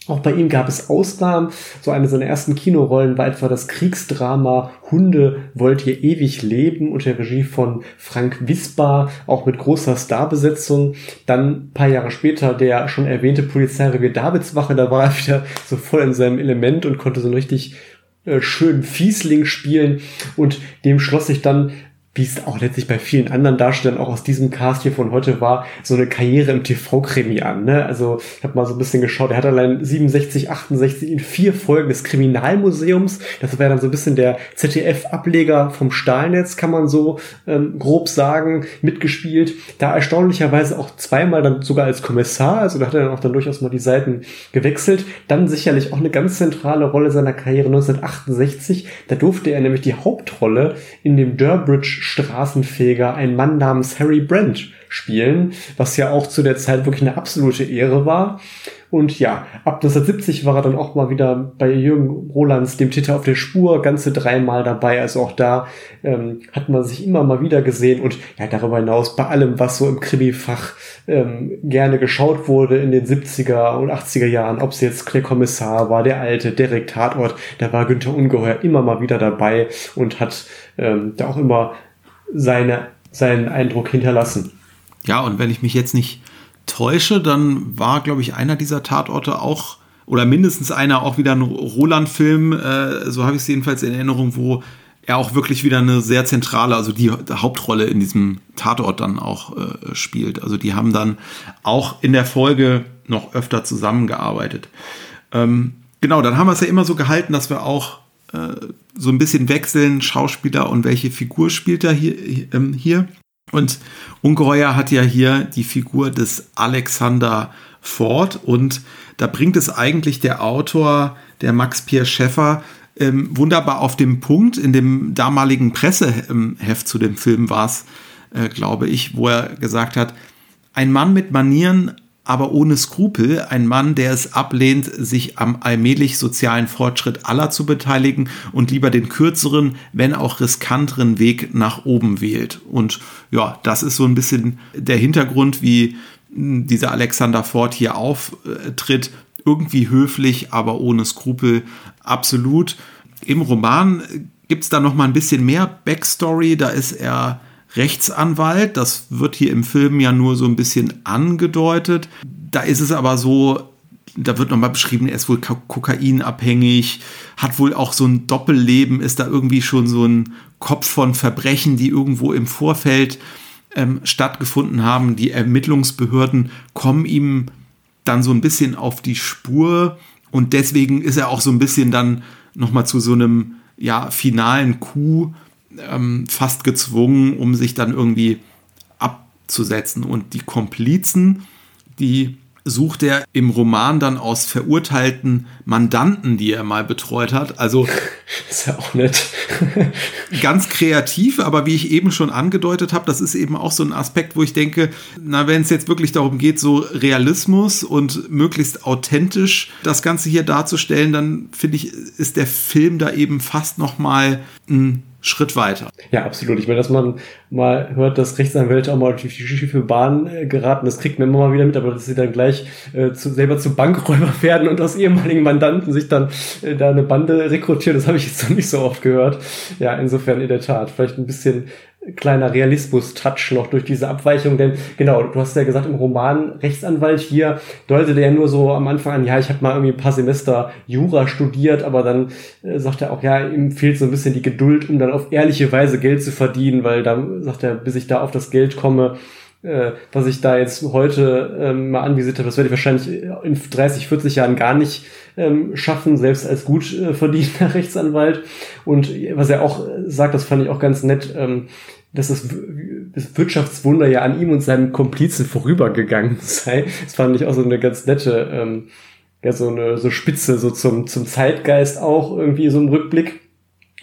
auch bei ihm gab es Ausnahmen. So eine seiner ersten Kinorollen war etwa das Kriegsdrama Hunde wollt ihr ewig leben unter Regie von Frank Wisbar, auch mit großer Starbesetzung. Dann ein paar Jahre später der schon erwähnte Polizeirevier Davidswache, da war er wieder so voll in seinem Element und konnte so ein richtig schönen Fiesling spielen. Und dem schloss sich dann wie es auch letztlich bei vielen anderen Darstellern auch aus diesem Cast hier von heute war, so eine Karriere im TV-Krimi an. Ne? Also ich habe mal so ein bisschen geschaut, er hat allein 67, 68 in vier Folgen des Kriminalmuseums, das wäre dann so ein bisschen der ZDF-Ableger vom Stahlnetz, kann man so ähm, grob sagen, mitgespielt. Da erstaunlicherweise auch zweimal dann sogar als Kommissar, also da hat er dann auch dann durchaus mal die Seiten gewechselt. Dann sicherlich auch eine ganz zentrale Rolle seiner Karriere 1968, da durfte er nämlich die Hauptrolle in dem Durbridge Straßenfeger ein Mann namens Harry Brent spielen, was ja auch zu der Zeit wirklich eine absolute Ehre war. Und ja, ab 1970 war er dann auch mal wieder bei Jürgen Rolands, dem Titel auf der Spur, ganze dreimal dabei. Also auch da ähm, hat man sich immer mal wieder gesehen und ja, darüber hinaus bei allem, was so im Krimi-Fach ähm, gerne geschaut wurde in den 70er und 80er Jahren, ob es jetzt der Kommissar war, der alte, Derek Tatort, da war Günther Ungeheuer immer mal wieder dabei und hat ähm, da auch immer seine, seinen Eindruck hinterlassen. Ja, und wenn ich mich jetzt nicht täusche, dann war, glaube ich, einer dieser Tatorte auch, oder mindestens einer auch wieder ein Roland-Film, äh, so habe ich es jedenfalls in Erinnerung, wo er auch wirklich wieder eine sehr zentrale, also die, Hauptrolle in diesem Tatort dann auch äh, spielt. Also die haben dann auch in der Folge noch öfter zusammengearbeitet. Ähm, genau, dann haben wir es ja immer so gehalten, dass wir auch so ein bisschen wechseln, Schauspieler und welche Figur spielt er hier. Ähm, hier. Und Ungeheuer hat ja hier die Figur des Alexander Ford und da bringt es eigentlich der Autor, der Max Pierre Schäffer, ähm, wunderbar auf den Punkt. In dem damaligen Presseheft zu dem Film war es, äh, glaube ich, wo er gesagt hat, ein Mann mit Manieren, aber ohne Skrupel, ein Mann, der es ablehnt, sich am allmählich sozialen Fortschritt aller zu beteiligen und lieber den kürzeren, wenn auch riskanteren Weg nach oben wählt. Und ja, das ist so ein bisschen der Hintergrund, wie hm, dieser Alexander Ford hier auftritt. Irgendwie höflich, aber ohne Skrupel. Absolut. Im Roman gibt es da noch mal ein bisschen mehr Backstory. Da ist er Rechtsanwalt. Das wird hier im Film ja nur so ein bisschen angedeutet. Da ist es aber so, da wird nochmal beschrieben, er ist wohl kokainabhängig, hat wohl auch so ein Doppelleben, ist da irgendwie schon so ein Kopf von Verbrechen, die irgendwo im Vorfeld ähm, stattgefunden haben. Die Ermittlungsbehörden kommen ihm dann so ein bisschen auf die Spur und deswegen ist er auch so ein bisschen dann nochmal zu so einem ja, finalen Coup ähm, fast gezwungen, um sich dann irgendwie abzusetzen. Und die Komplizen, die sucht er im Roman dann aus verurteilten Mandanten, die er mal betreut hat. Also *laughs* ist ja auch nett. *laughs* ganz kreativ, aber wie ich eben schon angedeutet habe, das ist eben auch so ein Aspekt, wo ich denke, na, wenn es jetzt wirklich darum geht, so Realismus und möglichst authentisch das Ganze hier darzustellen, dann finde ich, ist der Film da eben fast noch mal ein Schritt weiter. Ja, absolut. Ich meine, dass man mal hört, dass Rechtsanwälte auch mal durch die schiefe Bahn äh, geraten, das kriegt man immer mal wieder mit, aber dass sie dann gleich äh, zu, selber zu Bankräuber *laughs* werden und aus ehemaligen Mandanten sich dann äh, da eine Bande rekrutieren, das habe ich jetzt noch nicht so oft gehört. Ja, insofern in der Tat. Vielleicht ein bisschen kleiner Realismus-Touch noch durch diese Abweichung, denn genau, du hast ja gesagt, im Roman Rechtsanwalt hier deutet er ja nur so am Anfang an, ja, ich habe mal irgendwie ein paar Semester Jura studiert, aber dann äh, sagt er auch, ja, ihm fehlt so ein bisschen die Geduld, um dann auf ehrliche Weise Geld zu verdienen, weil da sagt er, bis ich da auf das Geld komme, äh, was ich da jetzt heute ähm, mal anvisiert habe, das werde ich wahrscheinlich in 30, 40 Jahren gar nicht ähm, schaffen, selbst als gut äh, verdienter *laughs* Rechtsanwalt. Und was er auch sagt, das fand ich auch ganz nett, ähm, dass das, das Wirtschaftswunder ja an ihm und seinem Komplizen vorübergegangen *laughs* sei. Das fand ich auch so eine ganz nette, ähm, ja, so eine so Spitze, so zum, zum Zeitgeist auch irgendwie so im Rückblick.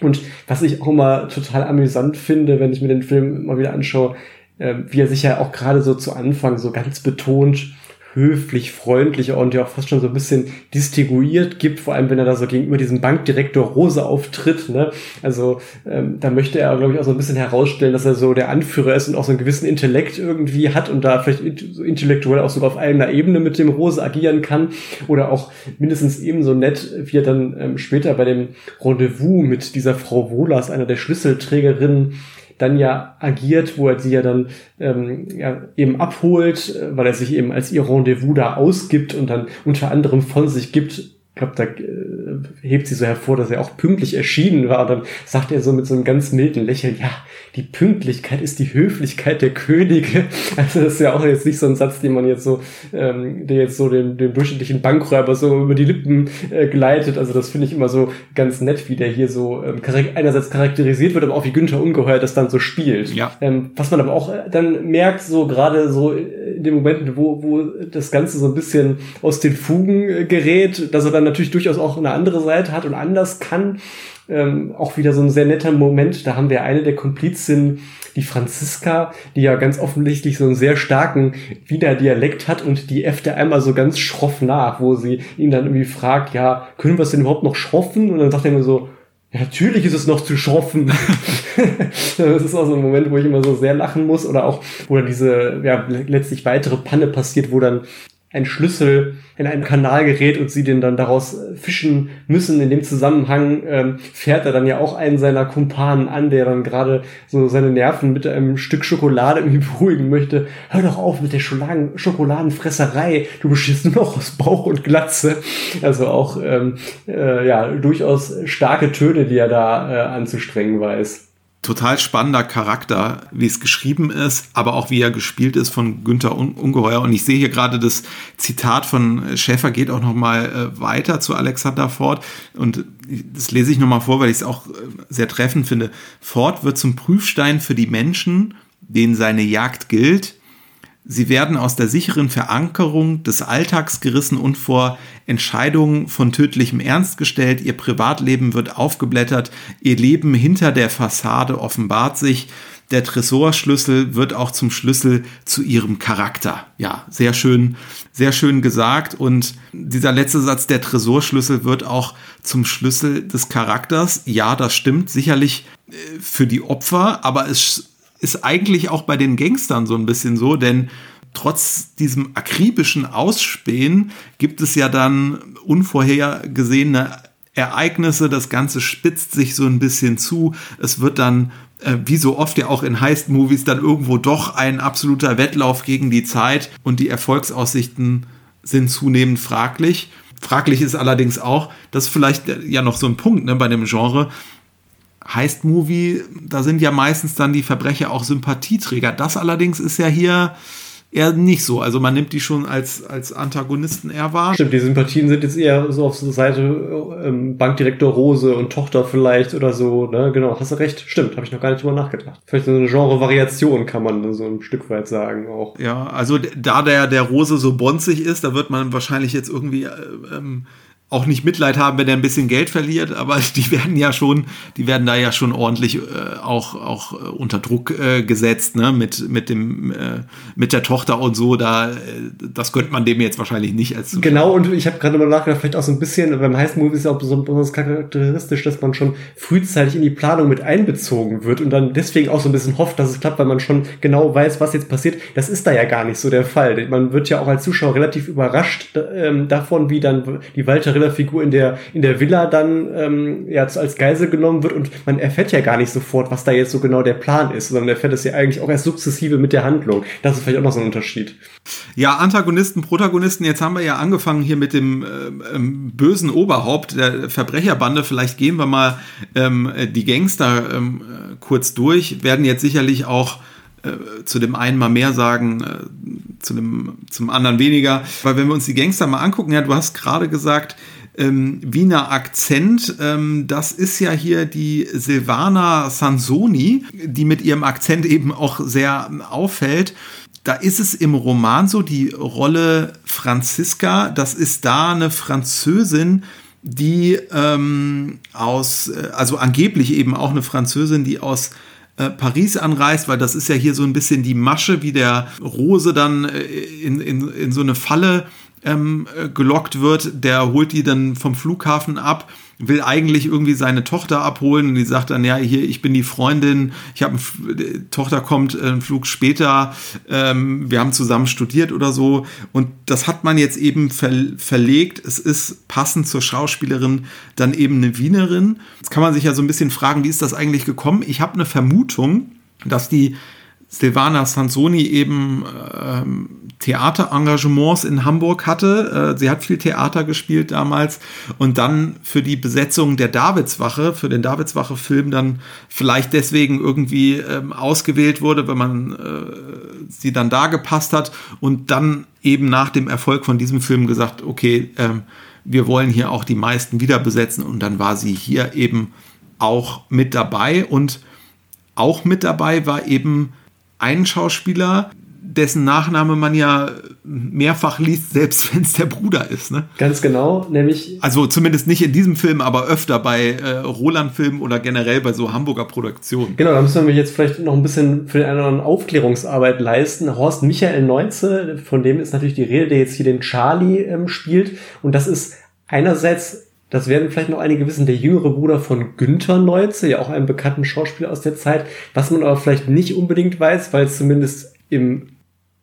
Und was ich auch immer total amüsant finde, wenn ich mir den Film mal wieder anschaue, äh, wie er sich ja auch gerade so zu Anfang so ganz betont höflich, freundlich und ja auch fast schon so ein bisschen distinguiert gibt, vor allem wenn er da so gegenüber diesem Bankdirektor Rose auftritt. Ne? Also ähm, da möchte er, glaube ich, auch so ein bisschen herausstellen, dass er so der Anführer ist und auch so einen gewissen Intellekt irgendwie hat und da vielleicht intellektuell auch sogar auf einer Ebene mit dem Rose agieren kann oder auch mindestens ebenso nett, wie er dann ähm, später bei dem Rendezvous mit dieser Frau Wohlers, einer der Schlüsselträgerinnen, dann ja agiert, wo er sie ja dann ähm, ja, eben abholt, äh, weil er sich eben als ihr Rendezvous da ausgibt und dann unter anderem von sich gibt, glaube, da äh, hebt sie so hervor, dass er auch pünktlich erschienen war. Und dann sagt er so mit so einem ganz milden Lächeln, ja, die Pünktlichkeit ist die Höflichkeit der Könige. *laughs* Also das ist ja auch jetzt nicht so ein Satz, den man jetzt so, ähm, der jetzt so dem, dem durchschnittlichen Bankräuber so über die Lippen äh, gleitet. Also das finde ich immer so ganz nett, wie der hier so ähm, einerseits charakterisiert wird, aber auch wie Günther Ungeheuer das dann so spielt. Ja. Ähm, was man aber auch äh, dann merkt, so gerade so in den Momenten, wo, wo das Ganze so ein bisschen aus den Fugen äh, gerät, dass er dann natürlich durchaus auch eine andere Seite hat und anders kann. Ähm, auch wieder so ein sehr netter Moment. Da haben wir eine der Komplizinnen, die Franziska, die ja ganz offensichtlich so einen sehr starken Wiener Dialekt hat und die äfft er einmal so ganz schroff nach, wo sie ihn dann irgendwie fragt, ja, können wir es denn überhaupt noch schroffen? Und dann sagt er mir so, natürlich ist es noch zu schroffen. *laughs* das ist auch so ein Moment, wo ich immer so sehr lachen muss oder auch, wo dann diese, ja, letztlich weitere Panne passiert, wo dann ein Schlüssel in einen Kanal gerät und sie den dann daraus äh, fischen müssen. In dem Zusammenhang ähm, fährt er dann ja auch einen seiner Kumpanen an, der dann gerade so seine Nerven mit einem Stück Schokolade irgendwie *laughs* beruhigen möchte. Hör doch auf mit der Scholaden Schokoladenfresserei, du beschissst nur noch aus Bauch und Glatze. Also auch ähm, äh, ja durchaus starke Töne, die er da äh, anzustrengen weiß total spannender Charakter, wie es geschrieben ist, aber auch wie er gespielt ist von Günther Ungeheuer. Und ich sehe hier gerade das Zitat von Schäfer geht auch noch mal äh, weiter zu Alexander Ford und das lese ich noch mal vor, weil ich es auch äh, sehr treffend finde. Ford wird zum Prüfstein für die Menschen, denen seine Jagd gilt Sie werden aus der sicheren Verankerung des Alltags gerissen und vor Entscheidungen von tödlichem Ernst gestellt. Ihr Privatleben wird aufgeblättert. Ihr Leben hinter der Fassade offenbart sich. Der Tresorschlüssel wird auch zum Schlüssel zu ihrem Charakter. Ja, sehr schön, sehr schön gesagt. Und dieser letzte Satz, der Tresorschlüssel wird auch zum Schlüssel des Charakters. Ja, das stimmt sicherlich äh, für die Opfer, aber es ist eigentlich auch bei den Gangstern so ein bisschen so, denn trotz diesem akribischen Ausspähen gibt es ja dann unvorhergesehene Ereignisse, das Ganze spitzt sich so ein bisschen zu, es wird dann äh, wie so oft ja auch in Heist-Movies dann irgendwo doch ein absoluter Wettlauf gegen die Zeit und die Erfolgsaussichten sind zunehmend fraglich. Fraglich ist allerdings auch, das ist vielleicht ja noch so ein Punkt ne, bei dem Genre, Heist-Movie, da sind ja meistens dann die Verbrecher auch Sympathieträger. Das allerdings ist ja hier eher nicht so. Also man nimmt die schon als, als Antagonisten eher wahr. Stimmt, die Sympathien sind jetzt eher so auf der Seite ähm, Bankdirektor Rose und Tochter vielleicht oder so. Ne? Genau, hast du recht. Stimmt, habe ich noch gar nicht drüber nachgedacht. Vielleicht so eine Genre-Variation kann man so ein Stück weit sagen auch. Ja, also da der, der Rose so bonzig ist, da wird man wahrscheinlich jetzt irgendwie äh, ähm, auch nicht Mitleid haben, wenn er ein bisschen Geld verliert, aber *laughs* die werden ja schon, die werden da ja schon ordentlich äh, auch auch äh, unter Druck äh, gesetzt, ne, mit mit dem äh, mit der Tochter und so. Da, äh, das könnte man dem jetzt wahrscheinlich nicht als Zuschauer. genau. Und ich habe gerade mal nachgedacht, vielleicht auch so ein bisschen beim Heist ist ja auch besonders charakteristisch, dass man schon frühzeitig in die Planung mit einbezogen wird und dann deswegen auch so ein bisschen hofft, dass es klappt, weil man schon genau weiß, was jetzt passiert. Das ist da ja gar nicht so der Fall. Man wird ja auch als Zuschauer relativ überrascht ähm, davon, wie dann die Walter Thriller-Figur in der, in der Villa dann ähm, ja, als Geisel genommen wird und man erfährt ja gar nicht sofort, was da jetzt so genau der Plan ist, sondern erfährt es ja eigentlich auch erst sukzessive mit der Handlung. Das ist vielleicht auch noch so ein Unterschied. Ja, Antagonisten, Protagonisten, jetzt haben wir ja angefangen hier mit dem äh, ähm, bösen Oberhaupt der Verbrecherbande. Vielleicht gehen wir mal ähm, die Gangster ähm, äh, kurz durch, werden jetzt sicherlich auch äh, zu dem einen mal mehr sagen, äh, zu dem, zum anderen weniger. Weil wenn wir uns die Gangster mal angucken, ja, du hast gerade gesagt, ähm, Wiener Akzent, ähm, das ist ja hier die Silvana Sansoni, die mit ihrem Akzent eben auch sehr auffällt. Da ist es im Roman so, die Rolle Franziska, das ist da eine Französin, die ähm, aus, äh, also angeblich eben auch eine Französin, die aus äh, Paris anreist, weil das ist ja hier so ein bisschen die Masche, wie der Rose dann äh, in, in, in so eine Falle ähm, äh, gelockt wird. Der holt die dann vom Flughafen ab will eigentlich irgendwie seine Tochter abholen und die sagt dann, ja, hier, ich bin die Freundin, ich habe, Tochter kommt äh, einen Flug später, ähm, wir haben zusammen studiert oder so und das hat man jetzt eben ver verlegt, es ist passend zur Schauspielerin dann eben eine Wienerin. Jetzt kann man sich ja so ein bisschen fragen, wie ist das eigentlich gekommen? Ich habe eine Vermutung, dass die Silvana Sansoni eben ähm, Theaterengagements in Hamburg hatte. Äh, sie hat viel Theater gespielt damals. Und dann für die Besetzung der Davidswache, für den Davidswache-Film dann vielleicht deswegen irgendwie ähm, ausgewählt wurde, wenn man äh, sie dann da gepasst hat. Und dann eben nach dem Erfolg von diesem Film gesagt, okay, ähm, wir wollen hier auch die meisten wieder besetzen. Und dann war sie hier eben auch mit dabei. Und auch mit dabei war eben einen Schauspieler, dessen Nachname man ja mehrfach liest, selbst *laughs* wenn es der Bruder ist. Ne? Ganz genau, nämlich. Also zumindest nicht in diesem Film, aber öfter bei äh, Roland-Filmen oder generell bei so Hamburger Produktionen. Genau, da müssen wir jetzt vielleicht noch ein bisschen für den anderen Aufklärungsarbeit leisten. Horst Michael Neutze, von dem ist natürlich die Rede, der jetzt hier den Charlie ähm, spielt. Und das ist einerseits das werden vielleicht noch einige wissen, der jüngere Bruder von Günther Neuze, ja auch einem bekannten Schauspieler aus der Zeit, was man aber vielleicht nicht unbedingt weiß, weil es zumindest im,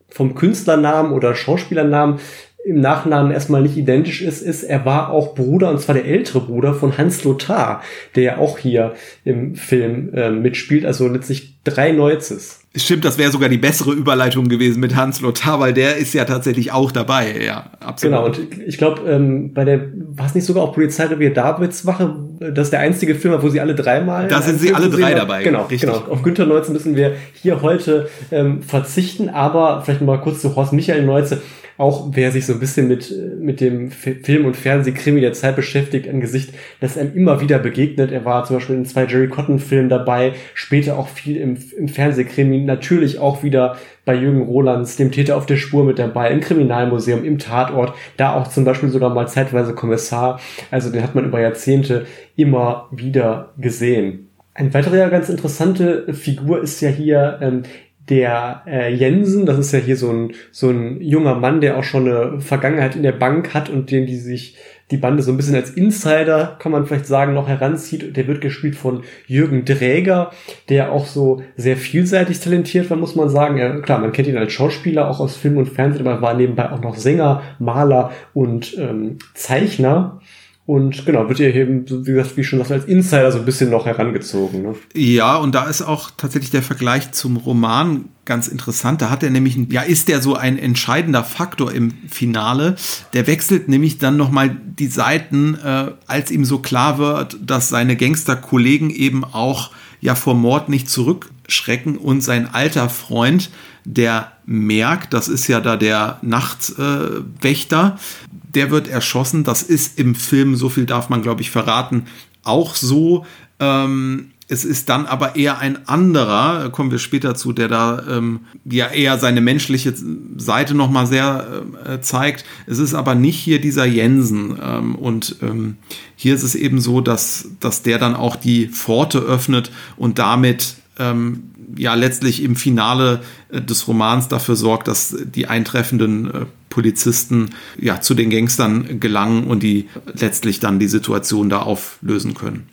vom Künstlernamen oder Schauspielernamen im Nachnamen erstmal nicht identisch ist, ist, er war auch Bruder, und zwar der ältere Bruder von Hans Lothar, der ja auch hier im Film äh, mitspielt, also letztlich drei Neuzes. Stimmt, das wäre sogar die bessere Überleitung gewesen mit Hans Lothar, weil der ist ja tatsächlich auch dabei, ja, absolut. Genau, und ich glaube, ähm, bei der, war es nicht sogar auch Polizeirevier Davidswache, das ist der einzige Film, wo sie alle dreimal. Da sind sie alle drei haben. dabei. Genau, richtig. genau. Auf Günther Neutze müssen wir hier heute ähm, verzichten, aber vielleicht mal kurz zu Horst Michael Neutze auch wer sich so ein bisschen mit, mit dem Film- und Fernsehkrimi der Zeit beschäftigt, ein Gesicht, das einem immer wieder begegnet. Er war zum Beispiel in zwei Jerry Cotton-Filmen dabei, später auch viel im, im Fernsehkrimi, natürlich auch wieder bei Jürgen Rolands, dem Täter auf der Spur mit dabei, im Kriminalmuseum, im Tatort, da auch zum Beispiel sogar mal zeitweise Kommissar. Also den hat man über Jahrzehnte immer wieder gesehen. Eine weitere ganz interessante Figur ist ja hier ähm, der äh, Jensen, das ist ja hier so ein, so ein junger Mann, der auch schon eine Vergangenheit in der Bank hat und den die sich die Bande so ein bisschen als Insider, kann man vielleicht sagen, noch heranzieht. Der wird gespielt von Jürgen Dräger, der auch so sehr vielseitig talentiert war, muss man sagen. Ja, klar, man kennt ihn als Schauspieler, auch aus Film und Fernsehen, aber war nebenbei auch noch Sänger, Maler und ähm, Zeichner. Und genau, wird ihr eben, wie gesagt, wie schon gesagt, als Insider so ein bisschen noch herangezogen. Ne? Ja, und da ist auch tatsächlich der Vergleich zum Roman ganz interessant. Da hat er nämlich, ja, ist der so ein entscheidender Faktor im Finale. Der wechselt nämlich dann nochmal die Seiten, äh, als ihm so klar wird, dass seine Gangsterkollegen eben auch ja vor Mord nicht zurückschrecken und sein alter Freund, der Merk, das ist ja da der Nachtwächter, äh, der wird erschossen. Das ist im Film, so viel darf man, glaube ich, verraten, auch so. Ähm, es ist dann aber eher ein anderer, kommen wir später zu, der da ähm, ja eher seine menschliche Seite nochmal sehr äh, zeigt. Es ist aber nicht hier dieser Jensen. Ähm, und ähm, hier ist es eben so, dass, dass der dann auch die Pforte öffnet und damit ähm, ja letztlich im Finale äh, des Romans dafür sorgt, dass die eintreffenden äh, Polizisten ja zu den Gangstern gelangen und die letztlich dann die Situation da auflösen können.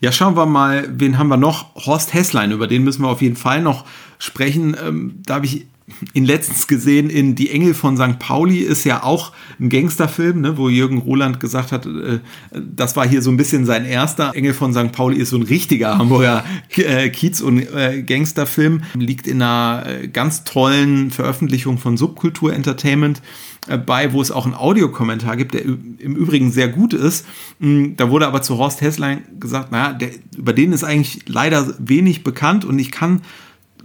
Ja, schauen wir mal, wen haben wir noch? Horst Hesslein, über den müssen wir auf jeden Fall noch sprechen. Ähm, da habe ich ihn letztens gesehen in Die Engel von St. Pauli ist ja auch ein Gangsterfilm, ne, wo Jürgen Roland gesagt hat, äh, das war hier so ein bisschen sein erster. Engel von St. Pauli ist so ein richtiger Hamburger äh, Kiez- und äh, Gangsterfilm, liegt in einer äh, ganz tollen Veröffentlichung von Subkultur Entertainment äh, bei, wo es auch einen Audiokommentar gibt, der im Übrigen sehr gut ist. Mm, da wurde aber zu Horst Hesslein gesagt, naja, der, über den ist eigentlich leider wenig bekannt und ich kann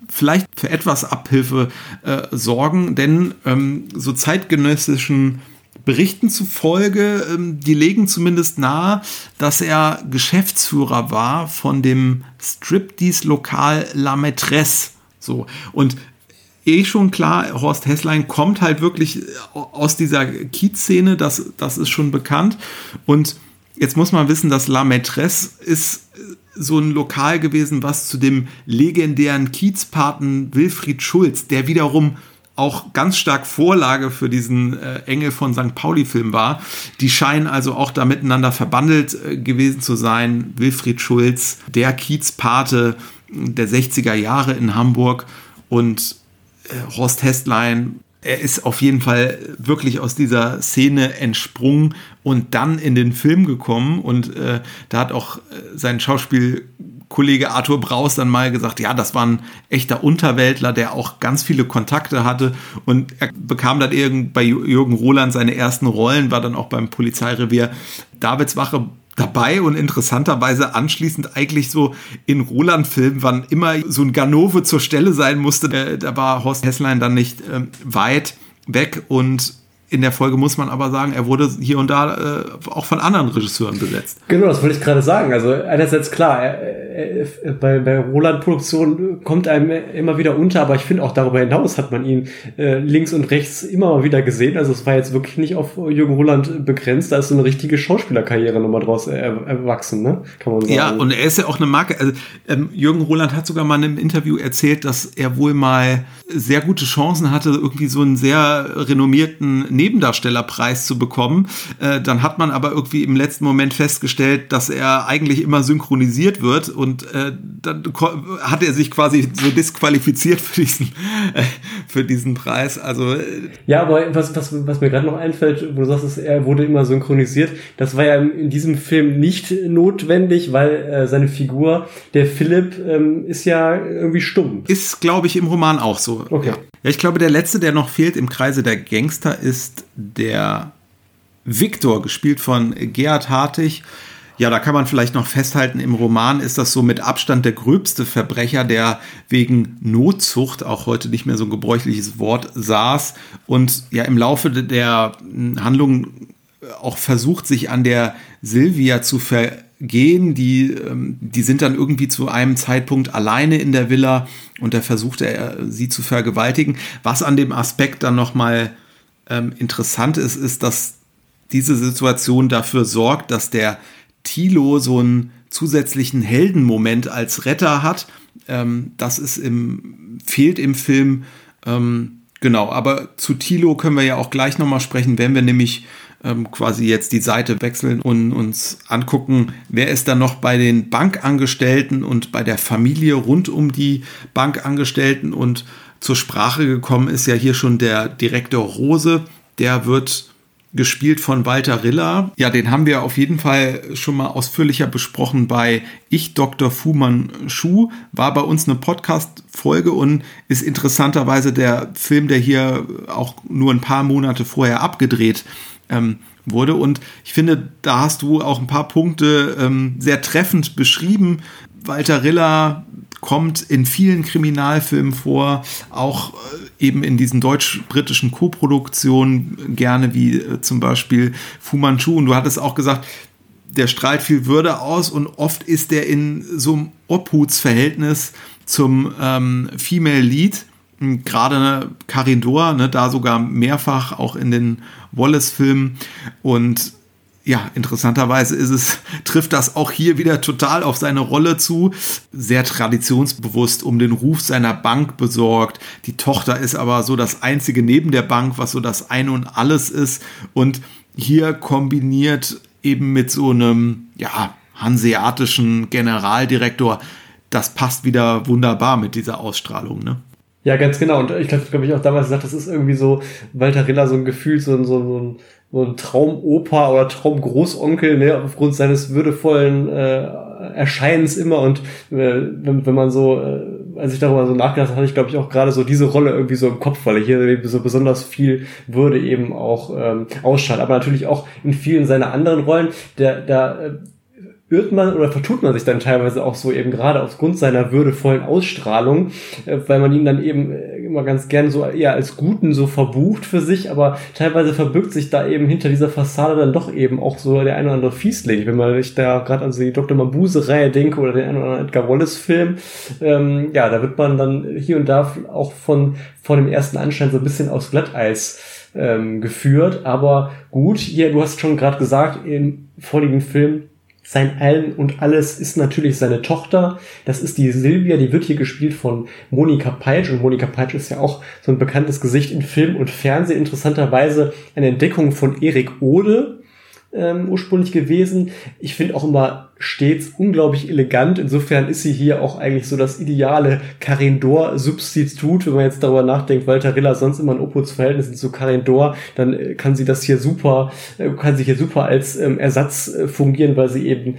vielleicht für etwas Abhilfe äh, sorgen, denn ähm, so zeitgenössischen Berichten zufolge, ähm, die legen zumindest nahe, dass er Geschäftsführer war von dem Striptease-Lokal La Maîtresse. So. Und eh schon klar, Horst Hesslein kommt halt wirklich aus dieser Kiez-Szene, das, das ist schon bekannt. Und jetzt muss man wissen, dass La Maîtresse ist so ein Lokal gewesen, was zu dem legendären Kiezpaten Wilfried Schulz, der wiederum auch ganz stark Vorlage für diesen äh, Engel von St. Pauli-Film war. Die scheinen also auch da miteinander verbandelt äh, gewesen zu sein. Wilfried Schulz, der Kiezpate der 60er Jahre in Hamburg und äh, Horst Hestlein er ist auf jeden Fall wirklich aus dieser Szene entsprungen und dann in den Film gekommen. Und äh, da hat auch äh, sein Schauspielkollege Arthur Braus dann mal gesagt, ja, das war ein echter Unterweltler, der auch ganz viele Kontakte hatte. Und er bekam dann irgend bei Jürgen Roland seine ersten Rollen, war dann auch beim Polizeirevier Davidswache dabei und interessanterweise anschließend eigentlich so in Roland-Filmen, wann immer so ein Ganove zur Stelle sein musste, äh, da war Horst Hesslein dann nicht äh, weit weg und in der Folge muss man aber sagen, er wurde hier und da äh, auch von anderen Regisseuren besetzt. Genau, das wollte ich gerade sagen. Also einerseits klar, er, er, bei, bei Roland-Produktion kommt einem immer wieder unter, aber ich finde auch darüber hinaus hat man ihn äh, links und rechts immer mal wieder gesehen. Also es war jetzt wirklich nicht auf Jürgen Roland begrenzt, da ist so eine richtige Schauspielerkarriere nochmal draus erwachsen, ne? Kann man sagen. Ja, und er ist ja auch eine Marke. Also, ähm, Jürgen Roland hat sogar mal in einem Interview erzählt, dass er wohl mal sehr gute Chancen hatte, irgendwie so einen sehr renommierten Nebendarstellerpreis zu bekommen. Äh, dann hat man aber irgendwie im letzten Moment festgestellt, dass er eigentlich immer synchronisiert wird und äh, dann hat er sich quasi so disqualifiziert für diesen, äh, für diesen Preis. Also äh, ja, aber was, was, was mir gerade noch einfällt, wo du sagst, er wurde immer synchronisiert, das war ja in diesem Film nicht notwendig, weil äh, seine Figur, der Philipp, ähm, ist ja irgendwie stumm. Ist, glaube ich, im Roman auch so. Okay. Ja, ich glaube, der letzte, der noch fehlt im Kreise der Gangster, ist der Victor, gespielt von Gerhard Hartig. Ja, da kann man vielleicht noch festhalten, im Roman ist das so mit Abstand der gröbste Verbrecher, der wegen Notzucht, auch heute nicht mehr so ein gebräuchliches Wort, saß und ja im Laufe der Handlung auch versucht, sich an der Silvia zu vergehen. Die, ähm, die sind dann irgendwie zu einem Zeitpunkt alleine in der Villa und da versucht er, sie zu vergewaltigen. Was an dem Aspekt dann nochmal ähm, interessant ist, ist, dass diese Situation dafür sorgt, dass der Tilo so einen zusätzlichen Heldenmoment als Retter hat. Ähm, das ist im, fehlt im Film. Ähm, genau, aber zu Tilo können wir ja auch gleich nochmal sprechen, wenn wir nämlich ähm, quasi jetzt die Seite wechseln und uns angucken, wer ist da noch bei den Bankangestellten und bei der Familie rund um die Bankangestellten und zur Sprache gekommen ist ja hier schon der Direktor Rose, der wird gespielt von Walter Riller. Ja, den haben wir auf jeden Fall schon mal ausführlicher besprochen bei Ich Dr. Fu Manchu. War bei uns eine Podcast-Folge und ist interessanterweise der Film, der hier auch nur ein paar Monate vorher abgedreht ähm, wurde. Und ich finde, da hast du auch ein paar Punkte ähm, sehr treffend beschrieben. Walter Riller kommt in vielen Kriminalfilmen vor, auch äh, eben in diesen deutsch-britischen Koproduktionen, gerne wie äh, zum Beispiel Fu Manchu. Und du hattest auch gesagt, der strahlt viel Würde aus und oft ist der in so einem Obhutsverhältnis zum ähm, Female Lead. Gerade ne, Karin Dor, ne, da sogar mehrfach auch in den Wallace-Filmen. Und ja, interessanterweise ist es, *laughs* trifft das auch hier wieder total auf seine Rolle zu. Sehr traditionsbewusst um den Ruf seiner Bank besorgt. Die Tochter ist aber so das einzige neben der Bank, was so das Ein und Alles ist. Und hier kombiniert eben mit so einem, ja, hanseatischen Generaldirektor, das passt wieder wunderbar mit dieser Ausstrahlung, ne? Ja, ganz genau. Und ich glaube, ich auch damals gesagt, das ist irgendwie so Walter Rilla so ein Gefühl, so, so, so ein so ein Traumopa oder Traumgroßonkel, ne, aufgrund seines würdevollen äh, Erscheinens immer. Und äh, wenn, wenn man so, äh, als ich darüber so nachgedacht habe, hatte ich glaube ich auch gerade so diese Rolle irgendwie so im Kopf, weil er hier so besonders viel Würde eben auch ähm, ausstrahlt, aber natürlich auch in vielen seiner anderen Rollen, der, da äh, irrt man oder vertut man sich dann teilweise auch so eben gerade aufgrund seiner würdevollen Ausstrahlung, äh, weil man ihn dann eben äh, immer ganz gern so eher als Guten so verbucht für sich, aber teilweise verbirgt sich da eben hinter dieser Fassade dann doch eben auch so der ein oder andere Fiesling. Wenn man sich da gerade an so die Dr. Mabuse-Reihe denke oder den einen oder anderen Edgar Wallace-Film, ähm, ja, da wird man dann hier und da auch von, von dem ersten Anschein so ein bisschen aus Glatteis ähm, geführt, aber gut, hier, du hast schon gerade gesagt, im vorliegenden Film sein Allen und alles ist natürlich seine Tochter. Das ist die Silvia, die wird hier gespielt von Monika Peitsch. Und Monika Peitsch ist ja auch so ein bekanntes Gesicht in Film und Fernsehen. Interessanterweise eine Entdeckung von Erik Ode ähm, ursprünglich gewesen. Ich finde auch immer stets unglaublich elegant. Insofern ist sie hier auch eigentlich so das ideale Karin Dor-Substitut. Wenn man jetzt darüber nachdenkt, Walter Rilla sonst immer ein Opus-Verhältnis zu Karin Dor, dann äh, kann sie das hier super, äh, kann sie hier super als ähm, Ersatz äh, fungieren, weil sie eben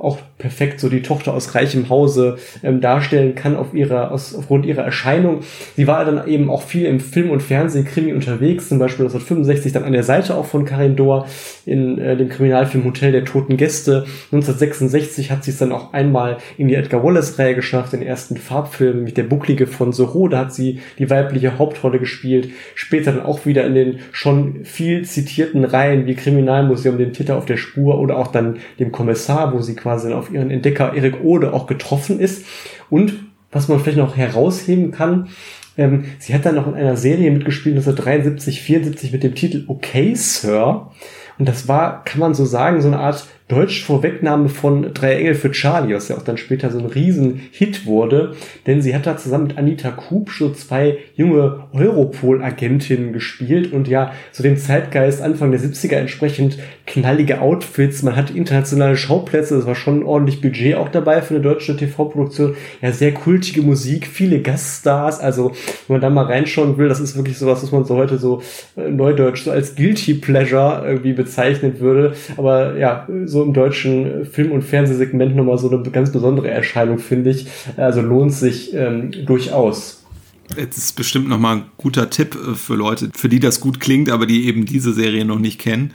auch perfekt so die Tochter aus reichem Hause ähm, darstellen kann auf ihrer, aus, aufgrund ihrer Erscheinung. Sie war dann eben auch viel im Film- und Fernsehkrimi unterwegs, zum Beispiel 1965 dann an der Seite auch von Karin Dohr in äh, dem Kriminalfilm Hotel der Toten Gäste. 1966 hat sie es dann auch einmal in die Edgar Wallace-Reihe geschafft, den ersten Farbfilm mit der Bucklige von Soho, da hat sie die weibliche Hauptrolle gespielt. Später dann auch wieder in den schon viel zitierten Reihen wie Kriminalmuseum, den Täter auf der Spur oder auch dann dem Kommissar, wo sie quasi dann auf ihren Entdecker Erik Ode auch getroffen ist. Und was man vielleicht noch herausheben kann, ähm, sie hat dann noch in einer Serie mitgespielt, 1973, 74 mit dem Titel Okay, Sir. Und das war, kann man so sagen, so eine Art Deutsch-Vorwegnahme von Drei Engel für Charlie, was ja auch dann später so ein Riesen-Hit wurde, denn sie hat da zusammen mit Anita Kub so zwei junge Europol-Agentinnen gespielt und ja, so dem Zeitgeist Anfang der 70er entsprechend knallige Outfits, man hat internationale Schauplätze, es war schon ordentlich Budget auch dabei für eine deutsche TV-Produktion, ja, sehr kultige Musik, viele Gaststars, also wenn man da mal reinschauen will, das ist wirklich sowas, was man so heute so äh, neudeutsch so als Guilty Pleasure irgendwie bezeichnet würde, aber ja, so im deutschen Film- und Fernsehsegment nochmal so eine ganz besondere Erscheinung, finde ich. Also lohnt sich ähm, durchaus. Jetzt ist bestimmt nochmal ein guter Tipp äh, für Leute, für die das gut klingt, aber die eben diese Serie noch nicht kennen.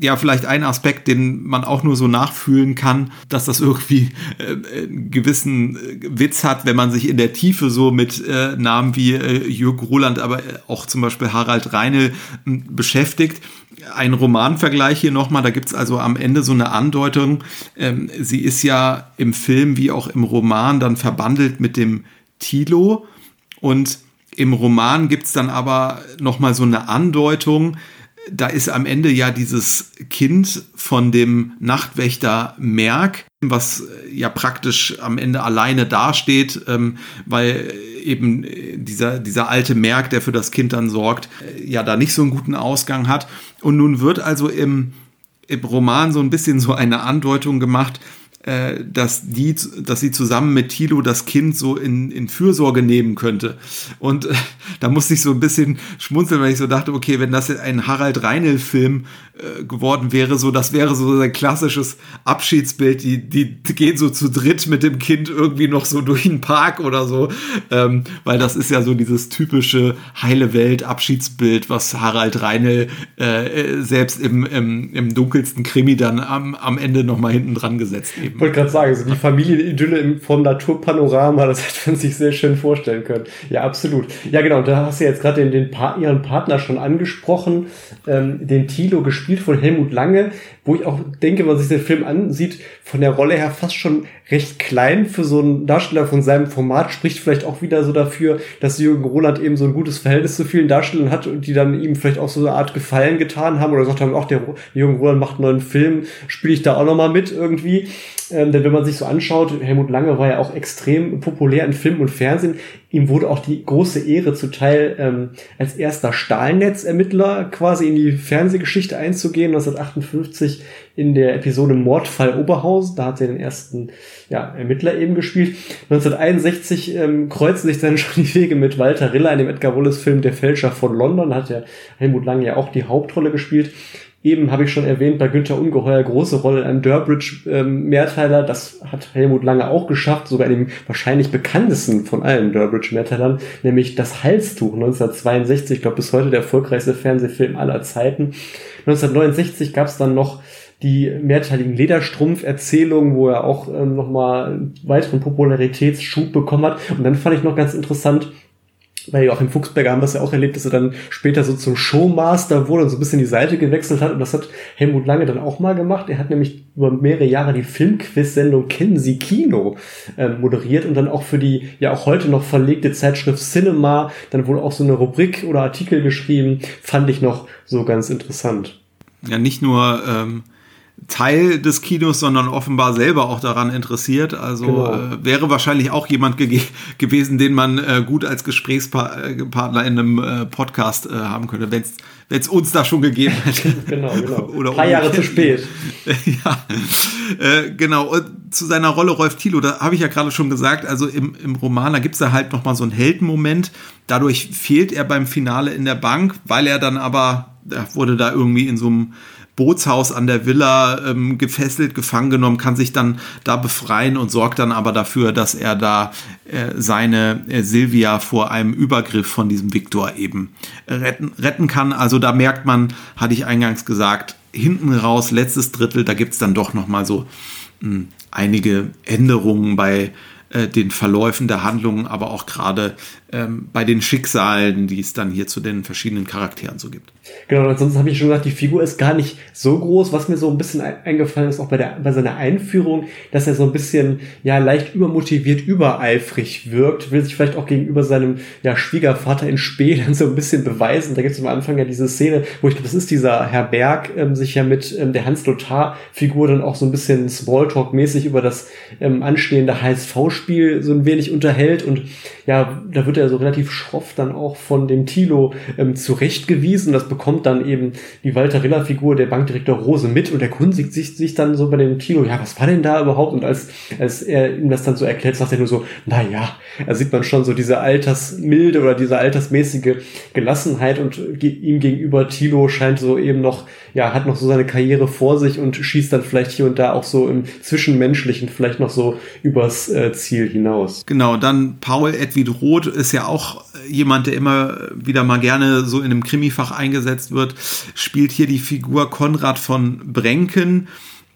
Ja, vielleicht ein Aspekt, den man auch nur so nachfühlen kann, dass das irgendwie äh, einen gewissen äh, Witz hat, wenn man sich in der Tiefe so mit äh, Namen wie äh, Jürgen Roland, aber auch zum Beispiel Harald Reine beschäftigt ein Romanvergleich hier nochmal. Da gibt es also am Ende so eine Andeutung. Ähm, sie ist ja im Film wie auch im Roman dann verbandelt mit dem Tilo. Und im Roman gibt es dann aber nochmal so eine Andeutung. Da ist am Ende ja dieses Kind von dem Nachtwächter Merk, was ja praktisch am Ende alleine dasteht, ähm, weil eben dieser, dieser alte Merk, der für das Kind dann sorgt, ja da nicht so einen guten Ausgang hat. Und nun wird also im, im Roman so ein bisschen so eine Andeutung gemacht, äh, dass die, dass sie zusammen mit Thilo das Kind so in, in Fürsorge nehmen könnte. Und äh, da musste ich so ein bisschen schmunzeln, weil ich so dachte, okay, wenn das ein Harald Reinl-Film äh, geworden wäre, so das wäre so ein klassisches Abschiedsbild. Die, die, die gehen so zu dritt mit dem Kind irgendwie noch so durch den Park oder so, ähm, weil das ist ja so dieses typische heile Welt Abschiedsbild, was Harald Reinl äh, selbst im, im, im dunkelsten Krimi dann am, am Ende noch mal hinten dran gesetzt eben. Ich wollte gerade sagen, so die Familienidylle vom Naturpanorama, das *laughs* hat man sich sehr schön vorstellen können. Ja, absolut. Ja, genau, da hast du jetzt gerade den, den pa ihren Partner schon angesprochen, ähm, den Tilo, gespielt von Helmut Lange, wo ich auch denke, wenn man sich den Film ansieht, von der Rolle her fast schon recht klein für so einen Darsteller von seinem Format, spricht vielleicht auch wieder so dafür, dass Jürgen Roland eben so ein gutes Verhältnis zu vielen Darstellern hat und die dann ihm vielleicht auch so eine Art Gefallen getan haben oder gesagt haben, auch der Jürgen Roland macht einen neuen Film, spiele ich da auch nochmal mit irgendwie. Ähm, denn wenn man sich so anschaut, Helmut Lange war ja auch extrem populär in Film und Fernsehen. Ihm wurde auch die große Ehre zuteil, ähm, als erster Stahlnetzermittler quasi in die Fernsehgeschichte einzugehen. 1958 in der Episode Mordfall Oberhausen. Da hat er den ersten ja, Ermittler eben gespielt. 1961 ähm, kreuzen sich dann *laughs* schon die Wege mit Walter Riller in dem Edgar Wallace Film Der Fälscher von London. Da hat ja Helmut Lange ja auch die Hauptrolle gespielt. Eben habe ich schon erwähnt, bei Günther Ungeheuer große Rolle in einem Durbridge-Mehrteiler. Ähm, das hat Helmut Lange auch geschafft, sogar in dem wahrscheinlich bekanntesten von allen Durbridge-Mehrteilern, nämlich Das Halstuch 1962. Ich glaube, bis heute der erfolgreichste Fernsehfilm aller Zeiten. 1969 gab es dann noch die mehrteiligen Lederstrumpf-Erzählungen, wo er auch ähm, nochmal einen weiteren Popularitätsschub bekommen hat. Und dann fand ich noch ganz interessant, bei Joachim Fuchsberger haben wir es ja auch erlebt, dass er dann später so zum Showmaster wurde und so ein bisschen die Seite gewechselt hat. Und das hat Helmut Lange dann auch mal gemacht. Er hat nämlich über mehrere Jahre die Filmquiz-Sendung Kennen Sie Kino äh, moderiert und dann auch für die ja auch heute noch verlegte Zeitschrift Cinema dann wohl auch so eine Rubrik oder Artikel geschrieben. Fand ich noch so ganz interessant. Ja, nicht nur ähm Teil des Kinos, sondern offenbar selber auch daran interessiert. Also genau. äh, wäre wahrscheinlich auch jemand ge *laughs* gewesen, den man äh, gut als Gesprächspartner in einem äh, Podcast äh, haben könnte, wenn es uns da schon gegeben *laughs* hätte. genau, genau. *laughs* Oder Ein paar Jahre zu spät. ja, äh, genau. Und zu seiner Rolle Rolf Thilo, da habe ich ja gerade schon gesagt, also im, im Roman, da gibt es da halt nochmal so einen Heldenmoment. Dadurch fehlt er beim Finale in der Bank, weil er dann aber, er wurde da irgendwie in so einem Bootshaus an der Villa ähm, gefesselt, gefangen genommen, kann sich dann da befreien und sorgt dann aber dafür, dass er da äh, seine äh, Silvia vor einem Übergriff von diesem Viktor eben retten, retten kann. Also da merkt man, hatte ich eingangs gesagt, hinten raus, letztes Drittel, da gibt es dann doch noch mal so mh, hm, einige Änderungen bei äh, den Verläufen der Handlungen, aber auch gerade ähm, bei den Schicksalen, die es dann hier zu den verschiedenen Charakteren so gibt. Genau, ansonsten habe ich schon gesagt, die Figur ist gar nicht so groß. Was mir so ein bisschen eingefallen ist, auch bei, der, bei seiner Einführung, dass er so ein bisschen, ja, leicht übermotiviert, übereifrig wirkt, will sich vielleicht auch gegenüber seinem, ja, Schwiegervater in Spee dann so ein bisschen beweisen. Da gibt es am Anfang ja diese Szene, wo ich glaube, das ist dieser Herr Berg, ähm, sich ja mit ähm, der Hans-Lothar-Figur dann auch so ein bisschen Smalltalk-mäßig über das ähm, anstehende HSV-Spiel so ein wenig unterhält und ja, da wird er so relativ schroff dann auch von dem Tilo ähm, zurechtgewiesen. Das bekommt dann eben die Walter Riller-Figur, der Bankdirektor Rose mit und erkundigt sich, sich dann so bei dem Tilo, ja, was war denn da überhaupt? Und als, als er ihm das dann so erklärt, sagt er nur so, na ja, da sieht man schon so diese Altersmilde oder diese altersmäßige Gelassenheit und ihm gegenüber Tilo scheint so eben noch, ja, hat noch so seine Karriere vor sich und schießt dann vielleicht hier und da auch so im Zwischenmenschlichen vielleicht noch so übers äh, Ziel hinaus. Genau, dann Paul Edwin Roth ist ja auch jemand, der immer wieder mal gerne so in einem Krimifach eingesetzt wird, spielt hier die Figur Konrad von Brenken.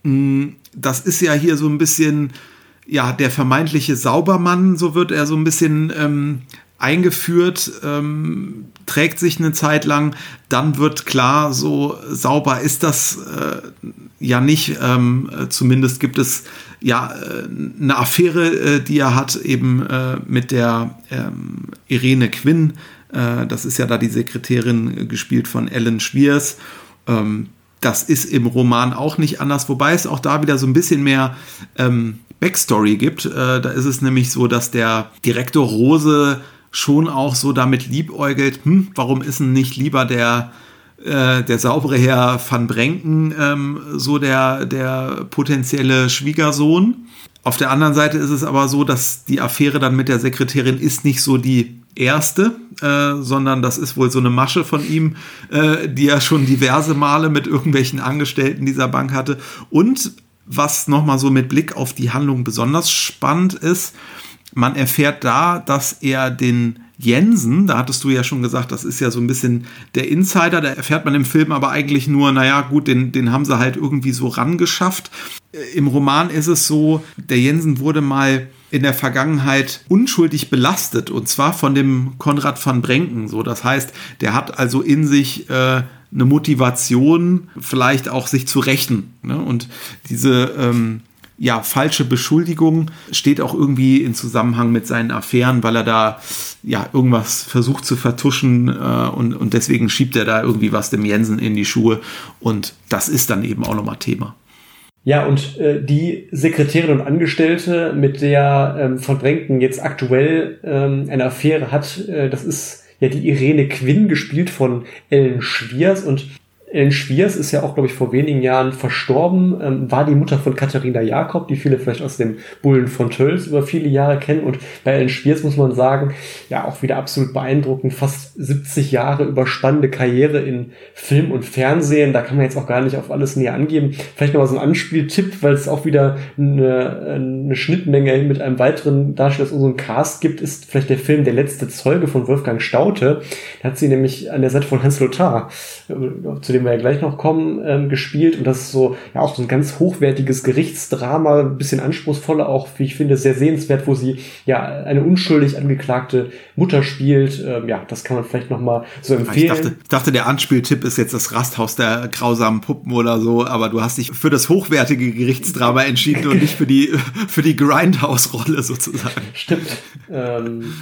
Mm, das ist ja hier so ein bisschen, ja, der vermeintliche Saubermann, so wird er so ein bisschen ähm, eingeführt, ähm, trägt sich eine Zeit lang, dann wird klar, so sauber ist das äh, ja nicht. Ähm, zumindest gibt es ja äh, eine Affäre, äh, die er hat, eben äh, mit der ähm, Irene Quinn. Äh, das ist ja da die Sekretärin gespielt von Ellen Schwiers. Ähm, das ist im Roman auch nicht anders, wobei es auch da wieder so ein bisschen mehr ähm, Backstory gibt. Äh, da ist es nämlich so, dass der Direktor Rose schon auch so damit liebäugelt, hm, warum ist denn nicht lieber der, äh, der saubere Herr van Brenken ähm, so der, der potenzielle Schwiegersohn. Auf der anderen Seite ist es aber so, dass die Affäre dann mit der Sekretärin ist nicht so die erste, äh, sondern das ist wohl so eine Masche von ihm, äh, die er schon diverse Male mit irgendwelchen Angestellten dieser Bank hatte. Und was nochmal so mit Blick auf die Handlung besonders spannend ist, man erfährt da, dass er den Jensen, da hattest du ja schon gesagt, das ist ja so ein bisschen der Insider, da erfährt man im Film aber eigentlich nur, naja, gut, den, den haben sie halt irgendwie so rangeschafft. Äh, Im Roman ist es so, der Jensen wurde mal in der Vergangenheit unschuldig belastet und zwar von dem Konrad van Brenken. So, das heißt, der hat also in sich äh, eine Motivation, vielleicht auch sich zu rächen. Ne? Und diese ähm, ja, falsche Beschuldigung steht auch irgendwie in Zusammenhang mit seinen Affären, weil er da ja irgendwas versucht zu vertuschen äh, und, und deswegen schiebt er da irgendwie was dem Jensen in die Schuhe und das ist dann eben auch nochmal Thema. Ja, und äh, die Sekretärin und Angestellte, mit der ähm, von Brenken jetzt aktuell ähm, eine Affäre hat, äh, das ist ja die Irene Quinn, gespielt von Ellen Schwiers. Und Ellen Schwiers ist ja auch, glaube ich, vor wenigen Jahren verstorben, ähm, war die Mutter von Katharina Jakob, die viele vielleicht aus dem Bullen von Tölz über viele Jahre kennen. Und bei Ellen Schwiers muss man sagen, ja, auch wieder absolut beeindruckend, fast 70 Jahre überspannende Karriere in Film und Fernsehen. Da kann man jetzt auch gar nicht auf alles näher angeben. Vielleicht noch mal so ein Anspieltipp, weil es auch wieder eine, eine Schnittmenge mit einem weiteren Darsteller aus unserem Cast gibt, ist vielleicht der Film Der letzte Zeuge von Wolfgang Staute. Da hat sie nämlich an der Seite von Hans Lothar, äh, zu dem dem wir ja gleich noch kommen, ähm, gespielt. Und das ist so, ja, auch so ein ganz hochwertiges Gerichtsdrama, ein bisschen anspruchsvoller, auch, wie ich finde, sehr sehenswert, wo sie ja eine unschuldig angeklagte Mutter spielt. Ähm, ja, das kann man vielleicht noch mal so empfehlen. Ich dachte, ich dachte, der Anspieltipp ist jetzt das Rasthaus der grausamen Puppen oder so, aber du hast dich für das hochwertige Gerichtsdrama entschieden und nicht für die, *laughs* für die Grindhouse-Rolle sozusagen. Stimmt. Ähm,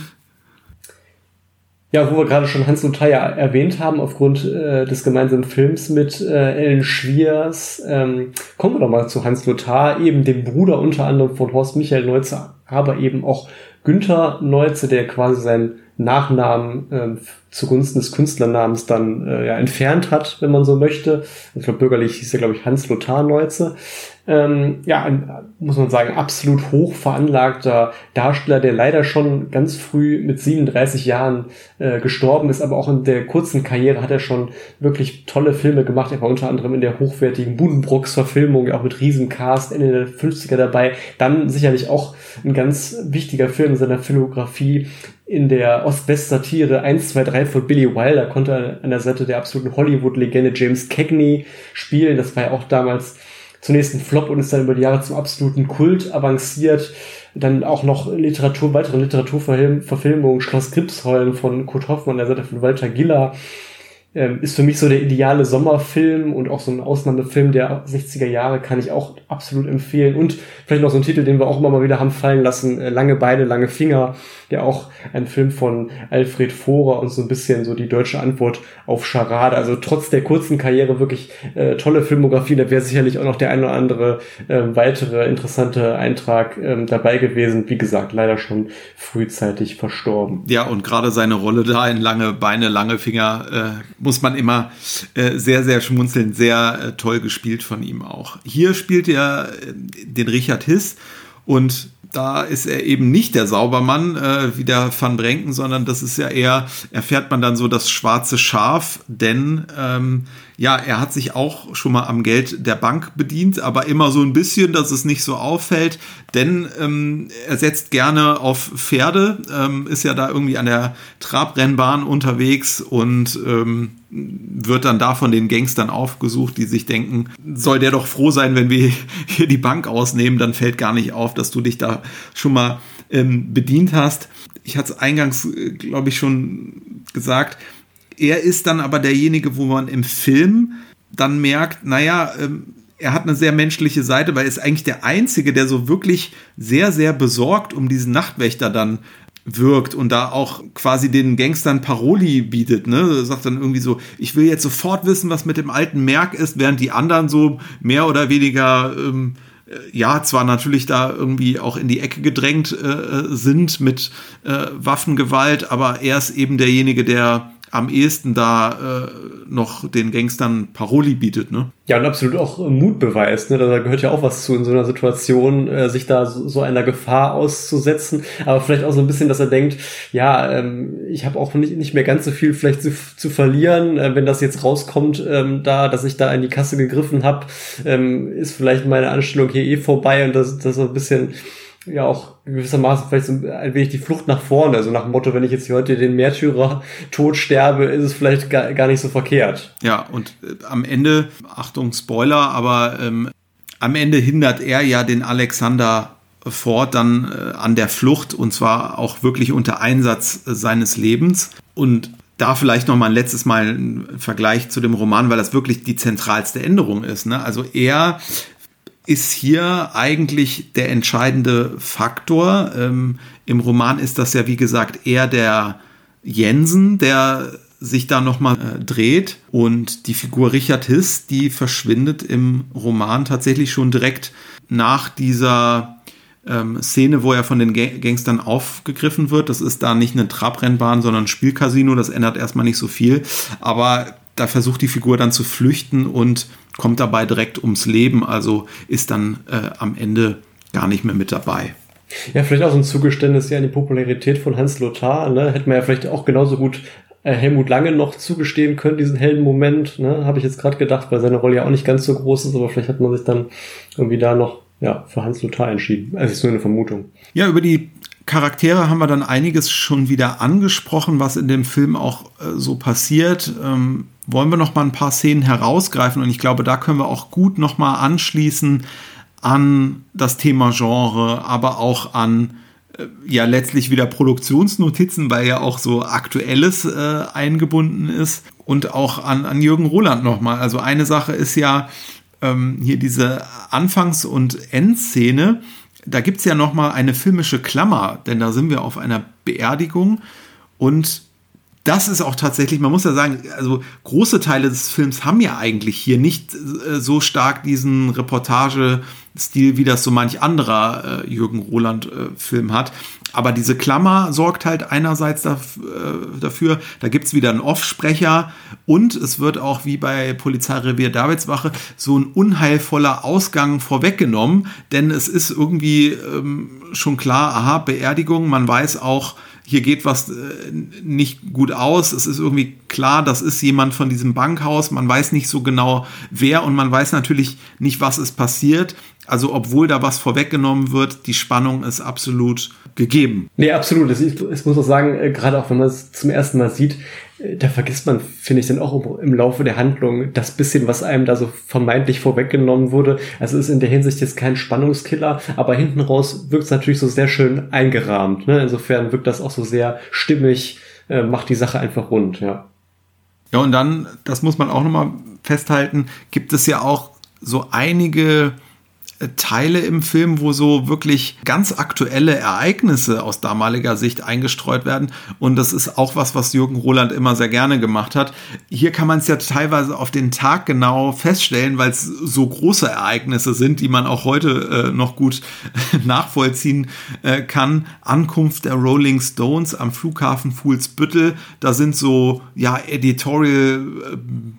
ja, wo wir gerade schon Hans Luther erwähnt haben, aufgrund äh, des gemeinsamen Films mit äh, Ellen Schwiers, ähm, kommen wir doch mal zu Hans Luther, eben dem Bruder unter anderem von Horst Michael Neuze, aber eben auch Günther Neuze, der quasi seinen Nachnamen äh, zugunsten des Künstlernamens dann äh, ja, entfernt hat, wenn man so möchte. Ich glaube, bürgerlich hieß er, glaube ich, Hans Lothar Neuze. Ähm, ja, ein, muss man sagen, absolut hoch veranlagter Darsteller, der leider schon ganz früh mit 37 Jahren äh, gestorben ist, aber auch in der kurzen Karriere hat er schon wirklich tolle Filme gemacht. Er war unter anderem in der hochwertigen Budenbrooks Verfilmung, auch mit Riesencast Ende der 50er dabei. Dann sicherlich auch ein ganz wichtiger Film in seiner Filmografie in der Ost-West-Satire 1, 2, 3 von Billy Wilder konnte er an der Seite der absoluten Hollywood-Legende James Cagney spielen. Das war ja auch damals zunächst ein Flop und ist dann über die Jahre zum absoluten Kult avanciert. Dann auch noch Literatur, weitere Literaturverfilmungen, Schloss Gripsholm von Kurt Hoffmann, der Seite von Walter Giller ähm, ist für mich so der ideale Sommerfilm und auch so ein Ausnahmefilm der 60er Jahre kann ich auch absolut empfehlen. Und vielleicht noch so ein Titel, den wir auch immer mal wieder haben fallen lassen, äh, Lange Beine, lange Finger, der auch ein Film von Alfred Vorer und so ein bisschen so die deutsche Antwort auf Charade. Also trotz der kurzen Karriere wirklich äh, tolle Filmografie. Da wäre sicherlich auch noch der ein oder andere äh, weitere interessante Eintrag äh, dabei gewesen. Wie gesagt, leider schon frühzeitig verstorben. Ja, und gerade seine Rolle da in Lange Beine, lange Finger äh, muss man immer äh, sehr, sehr schmunzeln. Sehr äh, toll gespielt von ihm auch. Hier spielt er äh, den Richard Hiss und da ist er eben nicht der Saubermann äh, wie der Van Brenken, sondern das ist ja eher, erfährt man dann so das schwarze Schaf, denn ähm, ja, er hat sich auch schon mal am Geld der Bank bedient, aber immer so ein bisschen, dass es nicht so auffällt, denn ähm, er setzt gerne auf Pferde, ähm, ist ja da irgendwie an der Trabrennbahn unterwegs und ähm, wird dann da von den Gangstern aufgesucht, die sich denken, soll der doch froh sein, wenn wir *laughs* hier die Bank ausnehmen, dann fällt gar nicht auf, dass du dich da schon mal ähm, bedient hast. Ich hatte es eingangs, äh, glaube ich, schon gesagt. Er ist dann aber derjenige, wo man im Film dann merkt, naja, ähm, er hat eine sehr menschliche Seite, weil er ist eigentlich der Einzige, der so wirklich sehr, sehr besorgt um diesen Nachtwächter dann wirkt und da auch quasi den Gangstern Paroli bietet, ne? Sagt dann irgendwie so, ich will jetzt sofort wissen, was mit dem alten Merk ist, während die anderen so mehr oder weniger ähm, äh, ja, zwar natürlich da irgendwie auch in die Ecke gedrängt äh, sind mit äh, Waffengewalt, aber er ist eben derjenige, der am ehesten da äh, noch den Gangstern Paroli bietet, ne? Ja, und absolut auch Mut beweist, ne? Da gehört ja auch was zu in so einer Situation, äh, sich da so, so einer Gefahr auszusetzen. Aber vielleicht auch so ein bisschen, dass er denkt, ja, ähm, ich habe auch nicht, nicht mehr ganz so viel vielleicht zu, zu verlieren, äh, wenn das jetzt rauskommt, ähm, da, dass ich da in die Kasse gegriffen habe, ähm, ist vielleicht meine Anstellung hier eh vorbei und das, das so ein bisschen ja auch gewissermaßen vielleicht so ein wenig die Flucht nach vorne. Also nach dem Motto, wenn ich jetzt hier heute den Märtyrer *laughs* tot sterbe, ist es vielleicht gar, gar nicht so verkehrt. Ja, und äh, am Ende, Achtung, Spoiler, aber ähm, am Ende hindert er ja den Alexander Ford dann äh, an der Flucht und zwar auch wirklich unter Einsatz äh, seines Lebens. Und da vielleicht noch mal ein letztes Mal ein Vergleich zu dem Roman, weil das wirklich die zentralste Änderung ist. Ne? Also er ist hier eigentlich der entscheidende Faktor. Ähm, Im Roman ist das ja, wie gesagt, eher der Jensen, der sich da nochmal äh, dreht. Und die Figur Richard Hiss, die verschwindet im Roman tatsächlich schon direkt nach dieser ähm, Szene, wo er von den Gangstern aufgegriffen wird. Das ist da nicht eine Trabrennbahn, sondern ein Spielcasino. Das ändert erstmal nicht so viel. Aber da versucht die Figur dann zu flüchten und kommt dabei direkt ums Leben, also ist dann äh, am Ende gar nicht mehr mit dabei. Ja, vielleicht auch so ein Zugeständnis ja an die Popularität von Hans Lothar. Ne? Hätte man ja vielleicht auch genauso gut äh, Helmut Lange noch zugestehen können, diesen hellen Moment. Ne? Habe ich jetzt gerade gedacht, weil seine Rolle ja auch nicht ganz so groß ist, aber vielleicht hat man sich dann irgendwie da noch ja, für Hans Lothar entschieden. Also ist nur eine Vermutung. Ja, über die Charaktere haben wir dann einiges schon wieder angesprochen, was in dem Film auch äh, so passiert. Ähm, wollen wir noch mal ein paar Szenen herausgreifen und ich glaube, da können wir auch gut noch mal anschließen an das Thema Genre, aber auch an äh, ja letztlich wieder Produktionsnotizen, weil ja auch so aktuelles äh, eingebunden ist und auch an, an Jürgen Roland nochmal. Also eine Sache ist ja ähm, hier diese Anfangs- und Endszene. Da gibt es ja nochmal eine filmische Klammer, denn da sind wir auf einer Beerdigung und das ist auch tatsächlich, man muss ja sagen, also große Teile des Films haben ja eigentlich hier nicht äh, so stark diesen Reportage-Stil, wie das so manch anderer äh, Jürgen Roland-Film äh, hat. Aber diese Klammer sorgt halt einerseits äh, dafür, da gibt es wieder einen Offsprecher und es wird auch wie bei Polizeirevier Davidswache so ein unheilvoller Ausgang vorweggenommen, denn es ist irgendwie ähm, schon klar, aha, Beerdigung, man weiß auch, hier geht was äh, nicht gut aus. Es ist irgendwie klar, das ist jemand von diesem Bankhaus. Man weiß nicht so genau wer und man weiß natürlich nicht, was ist passiert. Also obwohl da was vorweggenommen wird, die Spannung ist absolut gegeben. Nee, absolut. Ich, ich muss auch sagen, äh, gerade auch wenn man es zum ersten Mal sieht, da vergisst man, finde ich, dann auch im Laufe der Handlung das bisschen, was einem da so vermeintlich vorweggenommen wurde. Also ist in der Hinsicht jetzt kein Spannungskiller, aber hinten raus wirkt es natürlich so sehr schön eingerahmt. Ne? Insofern wirkt das auch so sehr stimmig, äh, macht die Sache einfach rund, ja. Ja, und dann, das muss man auch nochmal festhalten, gibt es ja auch so einige Teile im Film, wo so wirklich ganz aktuelle Ereignisse aus damaliger Sicht eingestreut werden. Und das ist auch was, was Jürgen Roland immer sehr gerne gemacht hat. Hier kann man es ja teilweise auf den Tag genau feststellen, weil es so große Ereignisse sind, die man auch heute äh, noch gut *laughs* nachvollziehen äh, kann. Ankunft der Rolling Stones am Flughafen Fuhlsbüttel. Da sind so, ja, Editorial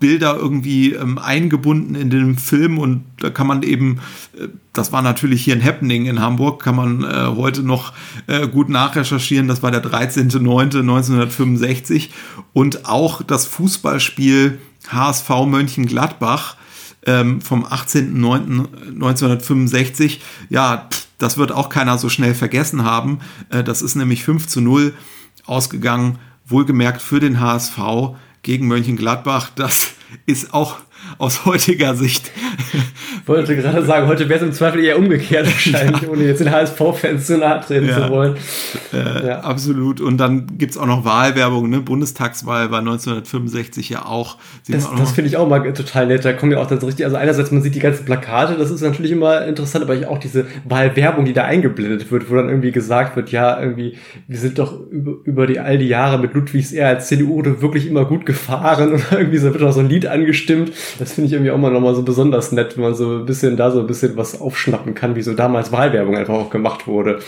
äh, irgendwie ähm, eingebunden in den Film und da kann man eben äh, das war natürlich hier ein Happening in Hamburg, kann man äh, heute noch äh, gut nachrecherchieren. Das war der 13.09.1965 und auch das Fußballspiel HSV Mönchengladbach ähm, vom 18.09.1965. Ja, das wird auch keiner so schnell vergessen haben. Äh, das ist nämlich 5 zu 0 ausgegangen, wohlgemerkt für den HSV gegen Mönchengladbach. Das ist auch aus heutiger Sicht. Ich wollte gerade sagen, heute wäre es im Zweifel eher umgekehrt wahrscheinlich, ja. ohne jetzt den HSV-Fans zu nahe treten ja. zu wollen. Äh, ja. Absolut. Und dann gibt es auch noch Wahlwerbung. Ne? Bundestagswahl war 1965 ja auch. das, das finde ich auch mal total nett. Da kommen ja auch dann so richtig, also einerseits man sieht die ganzen Plakate, das ist natürlich immer interessant, aber auch diese Wahlwerbung, die da eingeblendet wird, wo dann irgendwie gesagt wird, ja, irgendwie, wir sind doch über, über die all die Jahre mit Ludwigs R als CDU wirklich immer gut gefahren *laughs* und irgendwie so wird auch so ein Lied angestimmt das finde ich irgendwie auch mal nochmal so besonders nett, wenn man so ein bisschen da so ein bisschen was aufschnappen kann, wie so damals Wahlwerbung einfach auch gemacht wurde.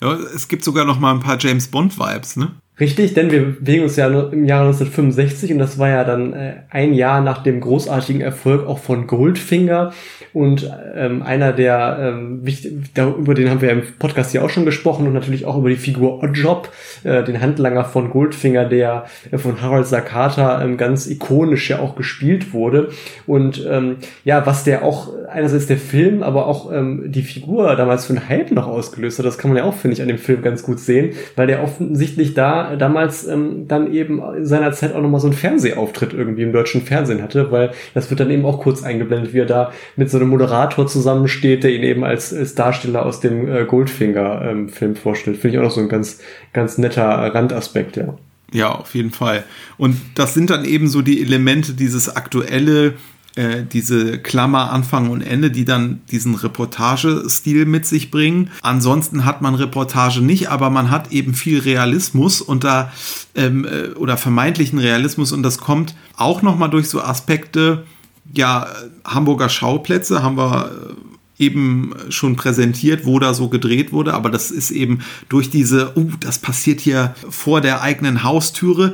Ja, es gibt sogar noch mal ein paar James Bond Vibes, ne? Richtig, denn wir bewegen uns ja im Jahre 1965 und das war ja dann äh, ein Jahr nach dem großartigen Erfolg auch von Goldfinger und ähm, einer der, ähm, über den haben wir im Podcast hier auch schon gesprochen und natürlich auch über die Figur Oddjob, äh, den Handlanger von Goldfinger, der äh, von Harold Sakata ähm, ganz ikonisch ja auch gespielt wurde. Und ähm, ja, was der auch einerseits der Film, aber auch ähm, die Figur damals für einen Hype noch ausgelöst hat, das kann man ja auch, finde ich, an dem Film ganz gut sehen, weil der offensichtlich da damals ähm, dann eben seinerzeit auch nochmal so einen Fernsehauftritt irgendwie im deutschen Fernsehen hatte, weil das wird dann eben auch kurz eingeblendet, wie er da mit so einem Moderator zusammensteht, der ihn eben als, als Darsteller aus dem äh, Goldfinger-Film ähm, vorstellt. Finde ich auch noch so ein ganz, ganz netter Randaspekt, ja. Ja, auf jeden Fall. Und das sind dann eben so die Elemente, dieses aktuelle, äh, diese Klammer Anfang und Ende, die dann diesen Reportagestil mit sich bringen. Ansonsten hat man Reportage nicht, aber man hat eben viel Realismus und da ähm, äh, oder vermeintlichen Realismus und das kommt auch noch mal durch so Aspekte. Ja, Hamburger Schauplätze haben wir äh, eben schon präsentiert, wo da so gedreht wurde, aber das ist eben durch diese, uh, das passiert hier vor der eigenen Haustüre,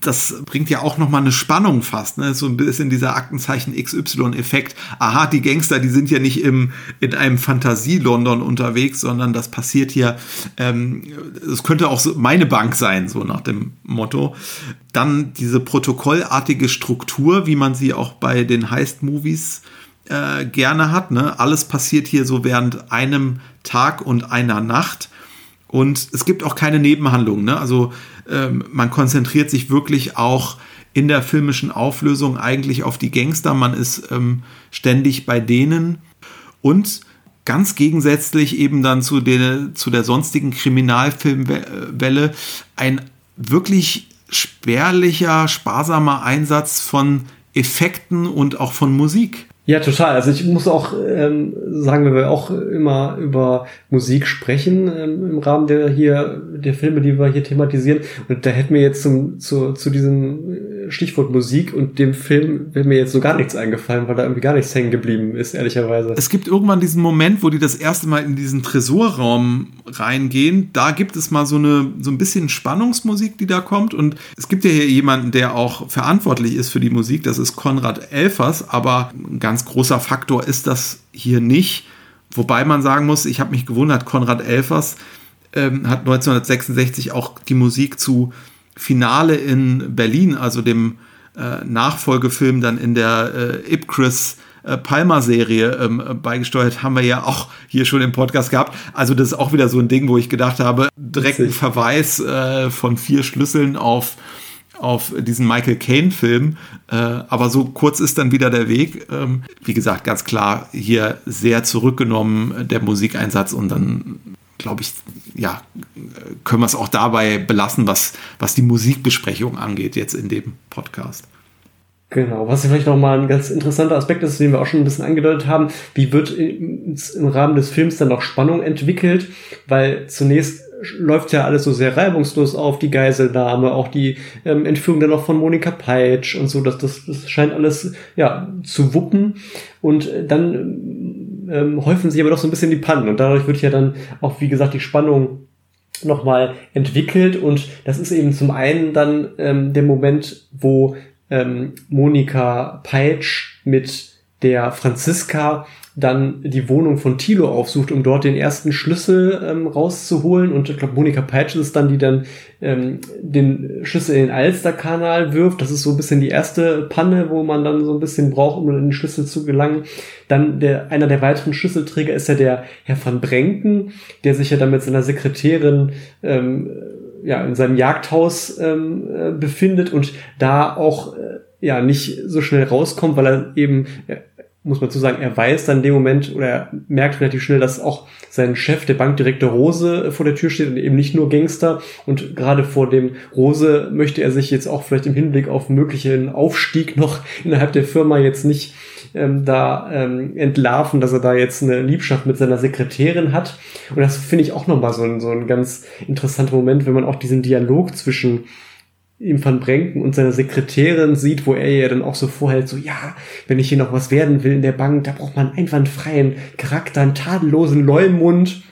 das bringt ja auch nochmal eine Spannung fast, ne? so ein bisschen dieser Aktenzeichen XY-Effekt. Aha, die Gangster, die sind ja nicht im, in einem Fantasie-London unterwegs, sondern das passiert hier, ähm, es könnte auch so meine Bank sein, so nach dem Motto. Dann diese protokollartige Struktur, wie man sie auch bei den Heist-Movies äh, gerne hat. Ne? Alles passiert hier so während einem Tag und einer Nacht. Und es gibt auch keine Nebenhandlungen. Ne? Also ähm, man konzentriert sich wirklich auch in der filmischen Auflösung eigentlich auf die Gangster. Man ist ähm, ständig bei denen. Und ganz gegensätzlich eben dann zu, den, zu der sonstigen Kriminalfilmwelle ein wirklich spärlicher, sparsamer Einsatz von Effekten und auch von Musik. Ja, total. Also ich muss auch ähm, sagen, wenn wir auch immer über Musik sprechen ähm, im Rahmen der hier der Filme, die wir hier thematisieren, und da hätten wir jetzt zum, zu, zu diesem Stichwort Musik und dem Film wäre mir jetzt so gar nichts eingefallen, weil da irgendwie gar nichts hängen geblieben ist, ehrlicherweise. Es gibt irgendwann diesen Moment, wo die das erste Mal in diesen Tresorraum reingehen. Da gibt es mal so eine so ein bisschen Spannungsmusik, die da kommt. Und es gibt ja hier jemanden, der auch verantwortlich ist für die Musik. Das ist Konrad Elfers, aber ganz ganz großer Faktor ist das hier nicht. Wobei man sagen muss, ich habe mich gewundert, Konrad Elfers ähm, hat 1966 auch die Musik zu Finale in Berlin, also dem äh, Nachfolgefilm dann in der äh, Ipcris äh, Palmer-Serie ähm, beigesteuert, haben wir ja auch hier schon im Podcast gehabt. Also das ist auch wieder so ein Ding, wo ich gedacht habe, direkt ein Verweis äh, von vier Schlüsseln auf auf diesen Michael Caine-Film. Äh, aber so kurz ist dann wieder der Weg. Ähm, wie gesagt, ganz klar hier sehr zurückgenommen der Musikeinsatz und dann glaube ich, ja, können wir es auch dabei belassen, was, was die Musikbesprechung angeht, jetzt in dem Podcast. Genau, was vielleicht noch mal ein ganz interessanter Aspekt ist, den wir auch schon ein bisschen angedeutet haben, wie wird im Rahmen des Films dann noch Spannung entwickelt, weil zunächst läuft ja alles so sehr reibungslos auf, die Geiselnahme, auch die ähm, Entführung dann noch von Monika Peitsch und so, dass das, das scheint alles ja zu wuppen und dann ähm, häufen sich aber doch so ein bisschen die Pannen. Und dadurch wird ja dann auch, wie gesagt, die Spannung nochmal entwickelt. Und das ist eben zum einen dann ähm, der Moment, wo ähm, Monika Peitsch mit der Franziska dann die Wohnung von Thilo aufsucht, um dort den ersten Schlüssel ähm, rauszuholen. Und ich glaube, Monika Peitsch ist dann, die dann ähm, den Schlüssel in den Alsterkanal wirft. Das ist so ein bisschen die erste Panne, wo man dann so ein bisschen braucht, um in den Schlüssel zu gelangen. Dann der, einer der weiteren Schlüsselträger ist ja der Herr van Brenken, der sich ja dann mit seiner Sekretärin ähm, ja, in seinem Jagdhaus ähm, äh, befindet und da auch äh, ja nicht so schnell rauskommt, weil er eben, ja, muss man zu sagen, er weiß dann in dem Moment oder er merkt relativ schnell, dass auch sein Chef, der Bankdirektor Rose, vor der Tür steht und eben nicht nur Gangster. Und gerade vor dem Rose möchte er sich jetzt auch vielleicht im Hinblick auf möglichen Aufstieg noch innerhalb der Firma jetzt nicht ähm, da ähm, entlarven, dass er da jetzt eine Liebschaft mit seiner Sekretärin hat. Und das finde ich auch nochmal so ein, so ein ganz interessanter Moment, wenn man auch diesen Dialog zwischen ihm Van Brenken und seiner Sekretärin sieht, wo er ja dann auch so vorhält, so, ja, wenn ich hier noch was werden will in der Bank, da braucht man einen einwandfreien Charakter, einen tadellosen Leumund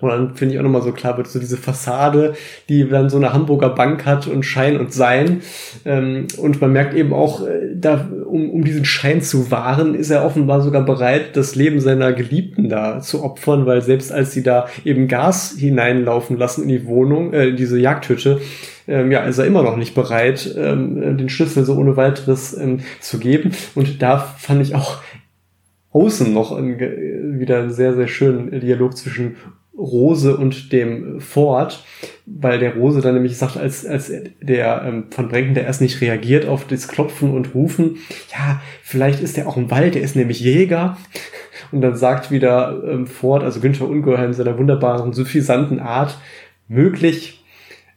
und dann finde ich auch nochmal so klar wird, so diese Fassade, die dann so eine Hamburger Bank hat und Schein und Sein. Ähm, und man merkt eben auch, äh, da, um, um diesen Schein zu wahren, ist er offenbar sogar bereit, das Leben seiner Geliebten da zu opfern, weil selbst als sie da eben Gas hineinlaufen lassen in die Wohnung, äh, in diese Jagdhütte, ähm, ja, ist er immer noch nicht bereit, ähm, den Schlüssel so ohne weiteres ähm, zu geben. Und da fand ich auch außen noch ein, wieder einen sehr, sehr schönen Dialog zwischen Rose und dem Ford, weil der Rose dann nämlich sagt, als, als der ähm, von Brenken, der erst nicht reagiert auf das Klopfen und Rufen, ja, vielleicht ist er auch im Wald, der ist nämlich Jäger. Und dann sagt wieder ähm, Ford, also Günther Ungeheuer in seiner wunderbaren, suffisanten Art, möglich,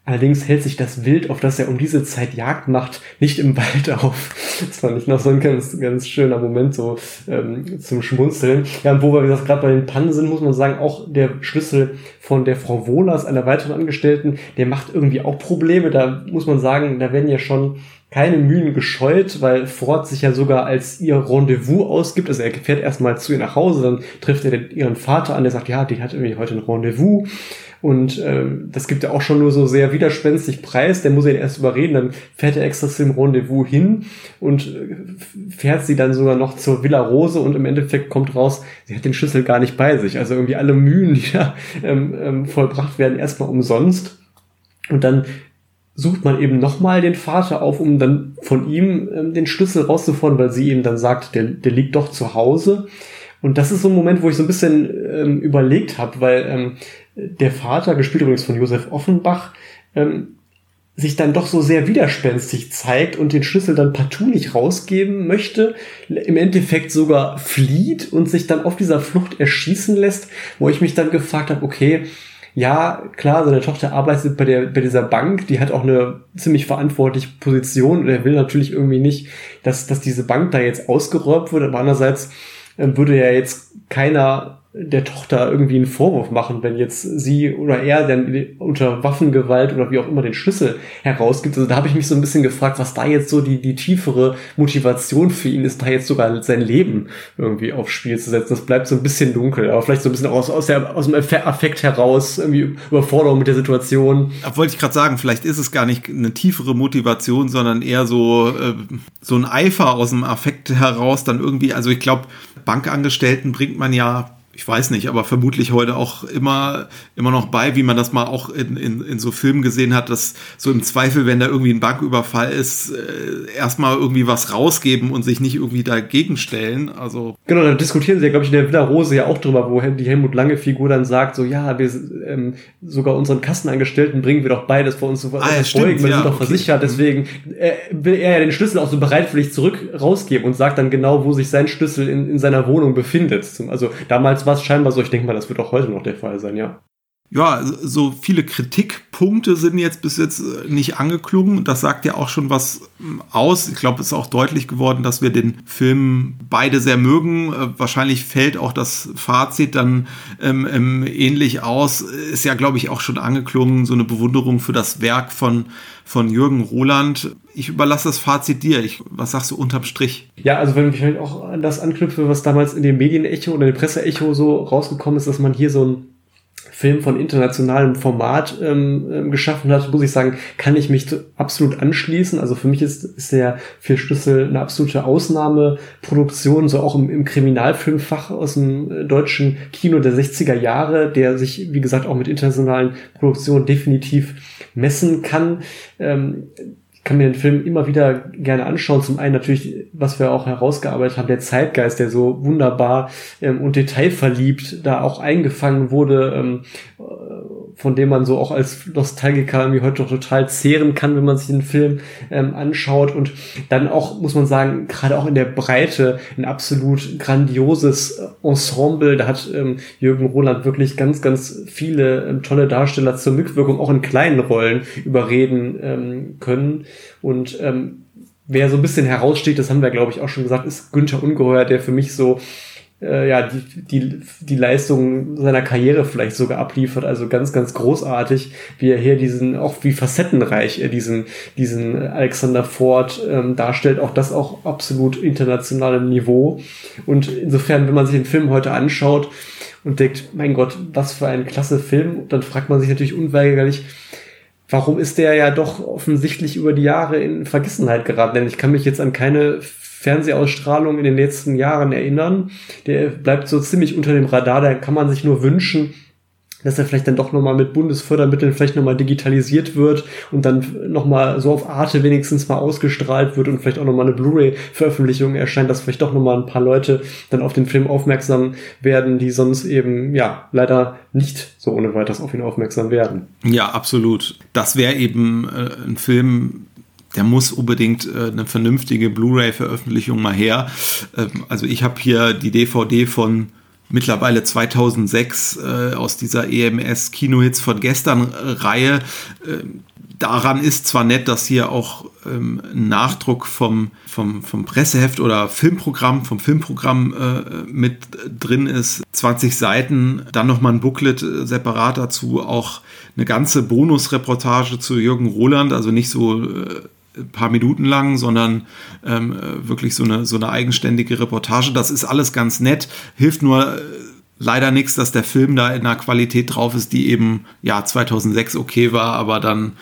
Allerdings hält sich das Wild, auf das er um diese Zeit Jagd macht, nicht im Wald *laughs* auf. Das fand ich noch so ein ganz, ganz schöner Moment so ähm, zum Schmunzeln. Ja, und wo wir gesagt gerade bei den Pannen sind, muss man sagen, auch der Schlüssel von der Frau Wohlers, einer weiteren Angestellten, der macht irgendwie auch Probleme. Da muss man sagen, da werden ja schon keine Mühen gescheut, weil Ford sich ja sogar als ihr Rendezvous ausgibt. Also er fährt erstmal zu ihr nach Hause, dann trifft er ihren Vater an, der sagt, ja, die hat irgendwie heute ein Rendezvous. Und äh, das gibt ja auch schon nur so sehr widerspenstig Preis. Der muss ihn erst überreden. Dann fährt er extra zum Rendezvous hin und äh, fährt sie dann sogar noch zur Villa Rose und im Endeffekt kommt raus, sie hat den Schlüssel gar nicht bei sich. Also irgendwie alle Mühen, die da ähm, ähm, vollbracht werden, erstmal umsonst. Und dann sucht man eben nochmal den Vater auf, um dann von ihm ähm, den Schlüssel rauszufordern, weil sie ihm dann sagt, der, der liegt doch zu Hause. Und das ist so ein Moment, wo ich so ein bisschen ähm, überlegt habe, weil ähm, der Vater, gespielt übrigens von Josef Offenbach, ähm, sich dann doch so sehr widerspenstig zeigt und den Schlüssel dann partout nicht rausgeben möchte, im Endeffekt sogar flieht und sich dann auf dieser Flucht erschießen lässt, wo ich mich dann gefragt habe, okay, ja, klar, seine Tochter arbeitet bei, der, bei dieser Bank, die hat auch eine ziemlich verantwortliche Position und er will natürlich irgendwie nicht, dass, dass diese Bank da jetzt ausgeräumt wird, aber andererseits äh, würde ja jetzt keiner der Tochter irgendwie einen Vorwurf machen, wenn jetzt sie oder er dann unter Waffengewalt oder wie auch immer den Schlüssel herausgibt. Also da habe ich mich so ein bisschen gefragt, was da jetzt so die, die tiefere Motivation für ihn ist, da jetzt sogar sein Leben irgendwie aufs Spiel zu setzen. Das bleibt so ein bisschen dunkel, aber vielleicht so ein bisschen aus, aus, der, aus dem Affekt heraus, irgendwie Überforderung mit der Situation. Wollte ich gerade sagen, vielleicht ist es gar nicht eine tiefere Motivation, sondern eher so, äh, so ein Eifer aus dem Affekt heraus dann irgendwie, also ich glaube, Bankangestellten bringt man ja ich weiß nicht, aber vermutlich heute auch immer, immer noch bei, wie man das mal auch in, in, in so Filmen gesehen hat, dass so im Zweifel, wenn da irgendwie ein Banküberfall ist, äh, erstmal irgendwie was rausgeben und sich nicht irgendwie dagegen stellen. Also genau, da diskutieren sie ja, glaube ich, in der Villa Rose ja auch drüber, wo die Helmut Lange Figur dann sagt, so ja, wir ähm, sogar unseren Kassenangestellten bringen wir doch beides vor uns zu ah, ja, stimmt, wir ja, sind doch okay. versichert, deswegen äh, will er ja den Schlüssel auch so bereitwillig zurück rausgeben und sagt dann genau, wo sich sein Schlüssel in, in seiner Wohnung befindet. Also damals war es scheinbar so, ich denke mal, das wird auch heute noch der Fall sein, ja. Ja, so viele Kritikpunkte sind jetzt bis jetzt äh, nicht angeklungen. Das sagt ja auch schon was ähm, aus. Ich glaube, es ist auch deutlich geworden, dass wir den Film beide sehr mögen. Äh, wahrscheinlich fällt auch das Fazit dann ähm, ähm, ähnlich aus. Ist ja, glaube ich, auch schon angeklungen, so eine Bewunderung für das Werk von, von Jürgen Roland. Ich überlasse das Fazit dir. Ich, was sagst du unterm Strich? Ja, also wenn ich halt auch an das anknüpfe, was damals in dem Medienecho oder dem Presseecho so rausgekommen ist, dass man hier so ein Film von internationalem Format ähm, ähm, geschaffen hat, muss ich sagen, kann ich mich absolut anschließen. Also für mich ist, ist der Vier Schlüssel eine absolute Ausnahmeproduktion, so auch im, im Kriminalfilmfach aus dem äh, deutschen Kino der 60er Jahre, der sich, wie gesagt, auch mit internationalen Produktionen definitiv messen kann. Ähm, kann mir den Film immer wieder gerne anschauen. Zum einen natürlich, was wir auch herausgearbeitet haben, der Zeitgeist, der so wunderbar ähm, und detailverliebt da auch eingefangen wurde, ähm, von dem man so auch als Nostalgiker irgendwie heute doch total zehren kann, wenn man sich den Film ähm, anschaut. Und dann auch, muss man sagen, gerade auch in der Breite ein absolut grandioses Ensemble. Da hat ähm, Jürgen Roland wirklich ganz, ganz viele ähm, tolle Darsteller zur Mitwirkung auch in kleinen Rollen überreden ähm, können. Und ähm, wer so ein bisschen heraussteht, das haben wir, glaube ich, auch schon gesagt, ist Günther Ungeheuer, der für mich so äh, ja, die, die, die Leistung seiner Karriere vielleicht sogar abliefert. Also ganz, ganz großartig, wie er hier diesen, auch wie facettenreich er diesen, diesen Alexander Ford ähm, darstellt. Auch das auch absolut internationalem Niveau. Und insofern, wenn man sich den Film heute anschaut und denkt, mein Gott, was für ein klasse Film, dann fragt man sich natürlich unweigerlich, warum ist der ja doch offensichtlich über die Jahre in Vergessenheit geraten? Denn ich kann mich jetzt an keine Fernsehausstrahlung in den letzten Jahren erinnern. Der bleibt so ziemlich unter dem Radar, da kann man sich nur wünschen, dass er vielleicht dann doch nochmal mit Bundesfördermitteln vielleicht nochmal digitalisiert wird und dann nochmal so auf Arte wenigstens mal ausgestrahlt wird und vielleicht auch nochmal eine Blu-ray-Veröffentlichung erscheint, dass vielleicht doch nochmal ein paar Leute dann auf den Film aufmerksam werden, die sonst eben, ja, leider nicht so ohne weiteres auf ihn aufmerksam werden. Ja, absolut. Das wäre eben äh, ein Film, der muss unbedingt äh, eine vernünftige Blu-ray-Veröffentlichung mal her. Ähm, also ich habe hier die DVD von mittlerweile 2006 äh, aus dieser EMS Kinohits von gestern äh, Reihe. Äh, daran ist zwar nett, dass hier auch ähm, ein Nachdruck vom, vom, vom Presseheft oder Filmprogramm, vom Filmprogramm äh, mit drin ist. 20 Seiten, dann nochmal ein Booklet äh, separat dazu, auch eine ganze Bonusreportage zu Jürgen Roland, also nicht so äh, paar Minuten lang, sondern ähm, wirklich so eine, so eine eigenständige Reportage. Das ist alles ganz nett, hilft nur äh, leider nichts, dass der Film da in einer Qualität drauf ist, die eben ja 2006 okay war, aber dann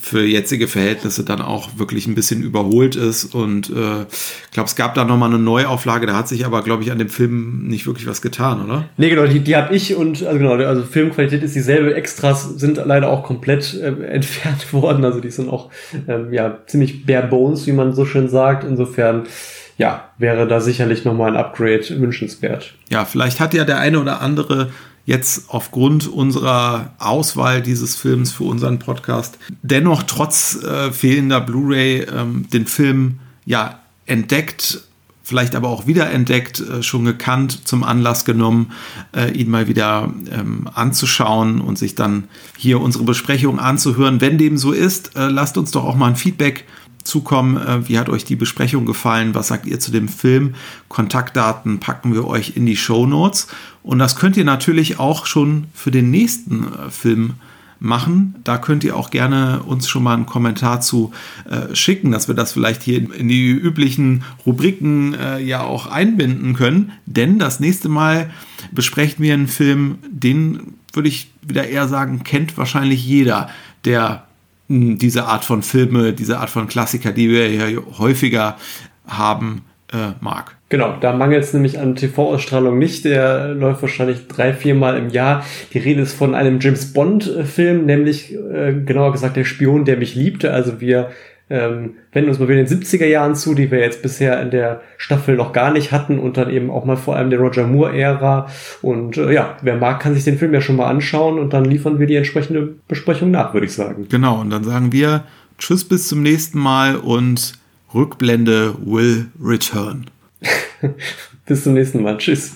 für jetzige Verhältnisse dann auch wirklich ein bisschen überholt ist. Und äh, ich glaube, es gab da nochmal eine Neuauflage, da hat sich aber, glaube ich, an dem Film nicht wirklich was getan, oder? Nee, genau, die, die habe ich und also genau, also Filmqualität ist dieselbe, Extras sind leider auch komplett äh, *laughs* entfernt worden. Also die sind auch ähm, ja ziemlich bare bones, wie man so schön sagt. Insofern ja, wäre da sicherlich nochmal ein Upgrade wünschenswert. Ja, vielleicht hat ja der eine oder andere jetzt aufgrund unserer Auswahl dieses Films für unseren Podcast dennoch trotz äh, fehlender Blu-ray ähm, den Film ja entdeckt, vielleicht aber auch wiederentdeckt, äh, schon gekannt, zum Anlass genommen, äh, ihn mal wieder ähm, anzuschauen und sich dann hier unsere Besprechung anzuhören. Wenn dem so ist, äh, lasst uns doch auch mal ein Feedback zukommen. Äh, wie hat euch die Besprechung gefallen? Was sagt ihr zu dem Film? Kontaktdaten packen wir euch in die Show Notes. Und das könnt ihr natürlich auch schon für den nächsten äh, Film machen. Da könnt ihr auch gerne uns schon mal einen Kommentar zu äh, schicken, dass wir das vielleicht hier in die üblichen Rubriken äh, ja auch einbinden können. Denn das nächste Mal besprechen wir einen Film, den würde ich wieder eher sagen, kennt wahrscheinlich jeder, der diese Art von Filme, diese Art von Klassiker, die wir ja häufiger haben, äh, mag. Genau, da mangelt es nämlich an TV-Ausstrahlung nicht. Der läuft wahrscheinlich drei, viermal im Jahr. Die Rede ist von einem James Bond-Film, nämlich äh, genauer gesagt der Spion, der mich liebte. Also wir ähm, wenden uns mal wieder den 70er Jahren zu, die wir jetzt bisher in der Staffel noch gar nicht hatten und dann eben auch mal vor allem der Roger Moore-Ära. Und äh, ja, wer mag, kann sich den Film ja schon mal anschauen und dann liefern wir die entsprechende Besprechung nach, würde ich sagen. Genau, und dann sagen wir Tschüss bis zum nächsten Mal und Rückblende will return. *laughs* bis zum nächsten Mal. Tschüss.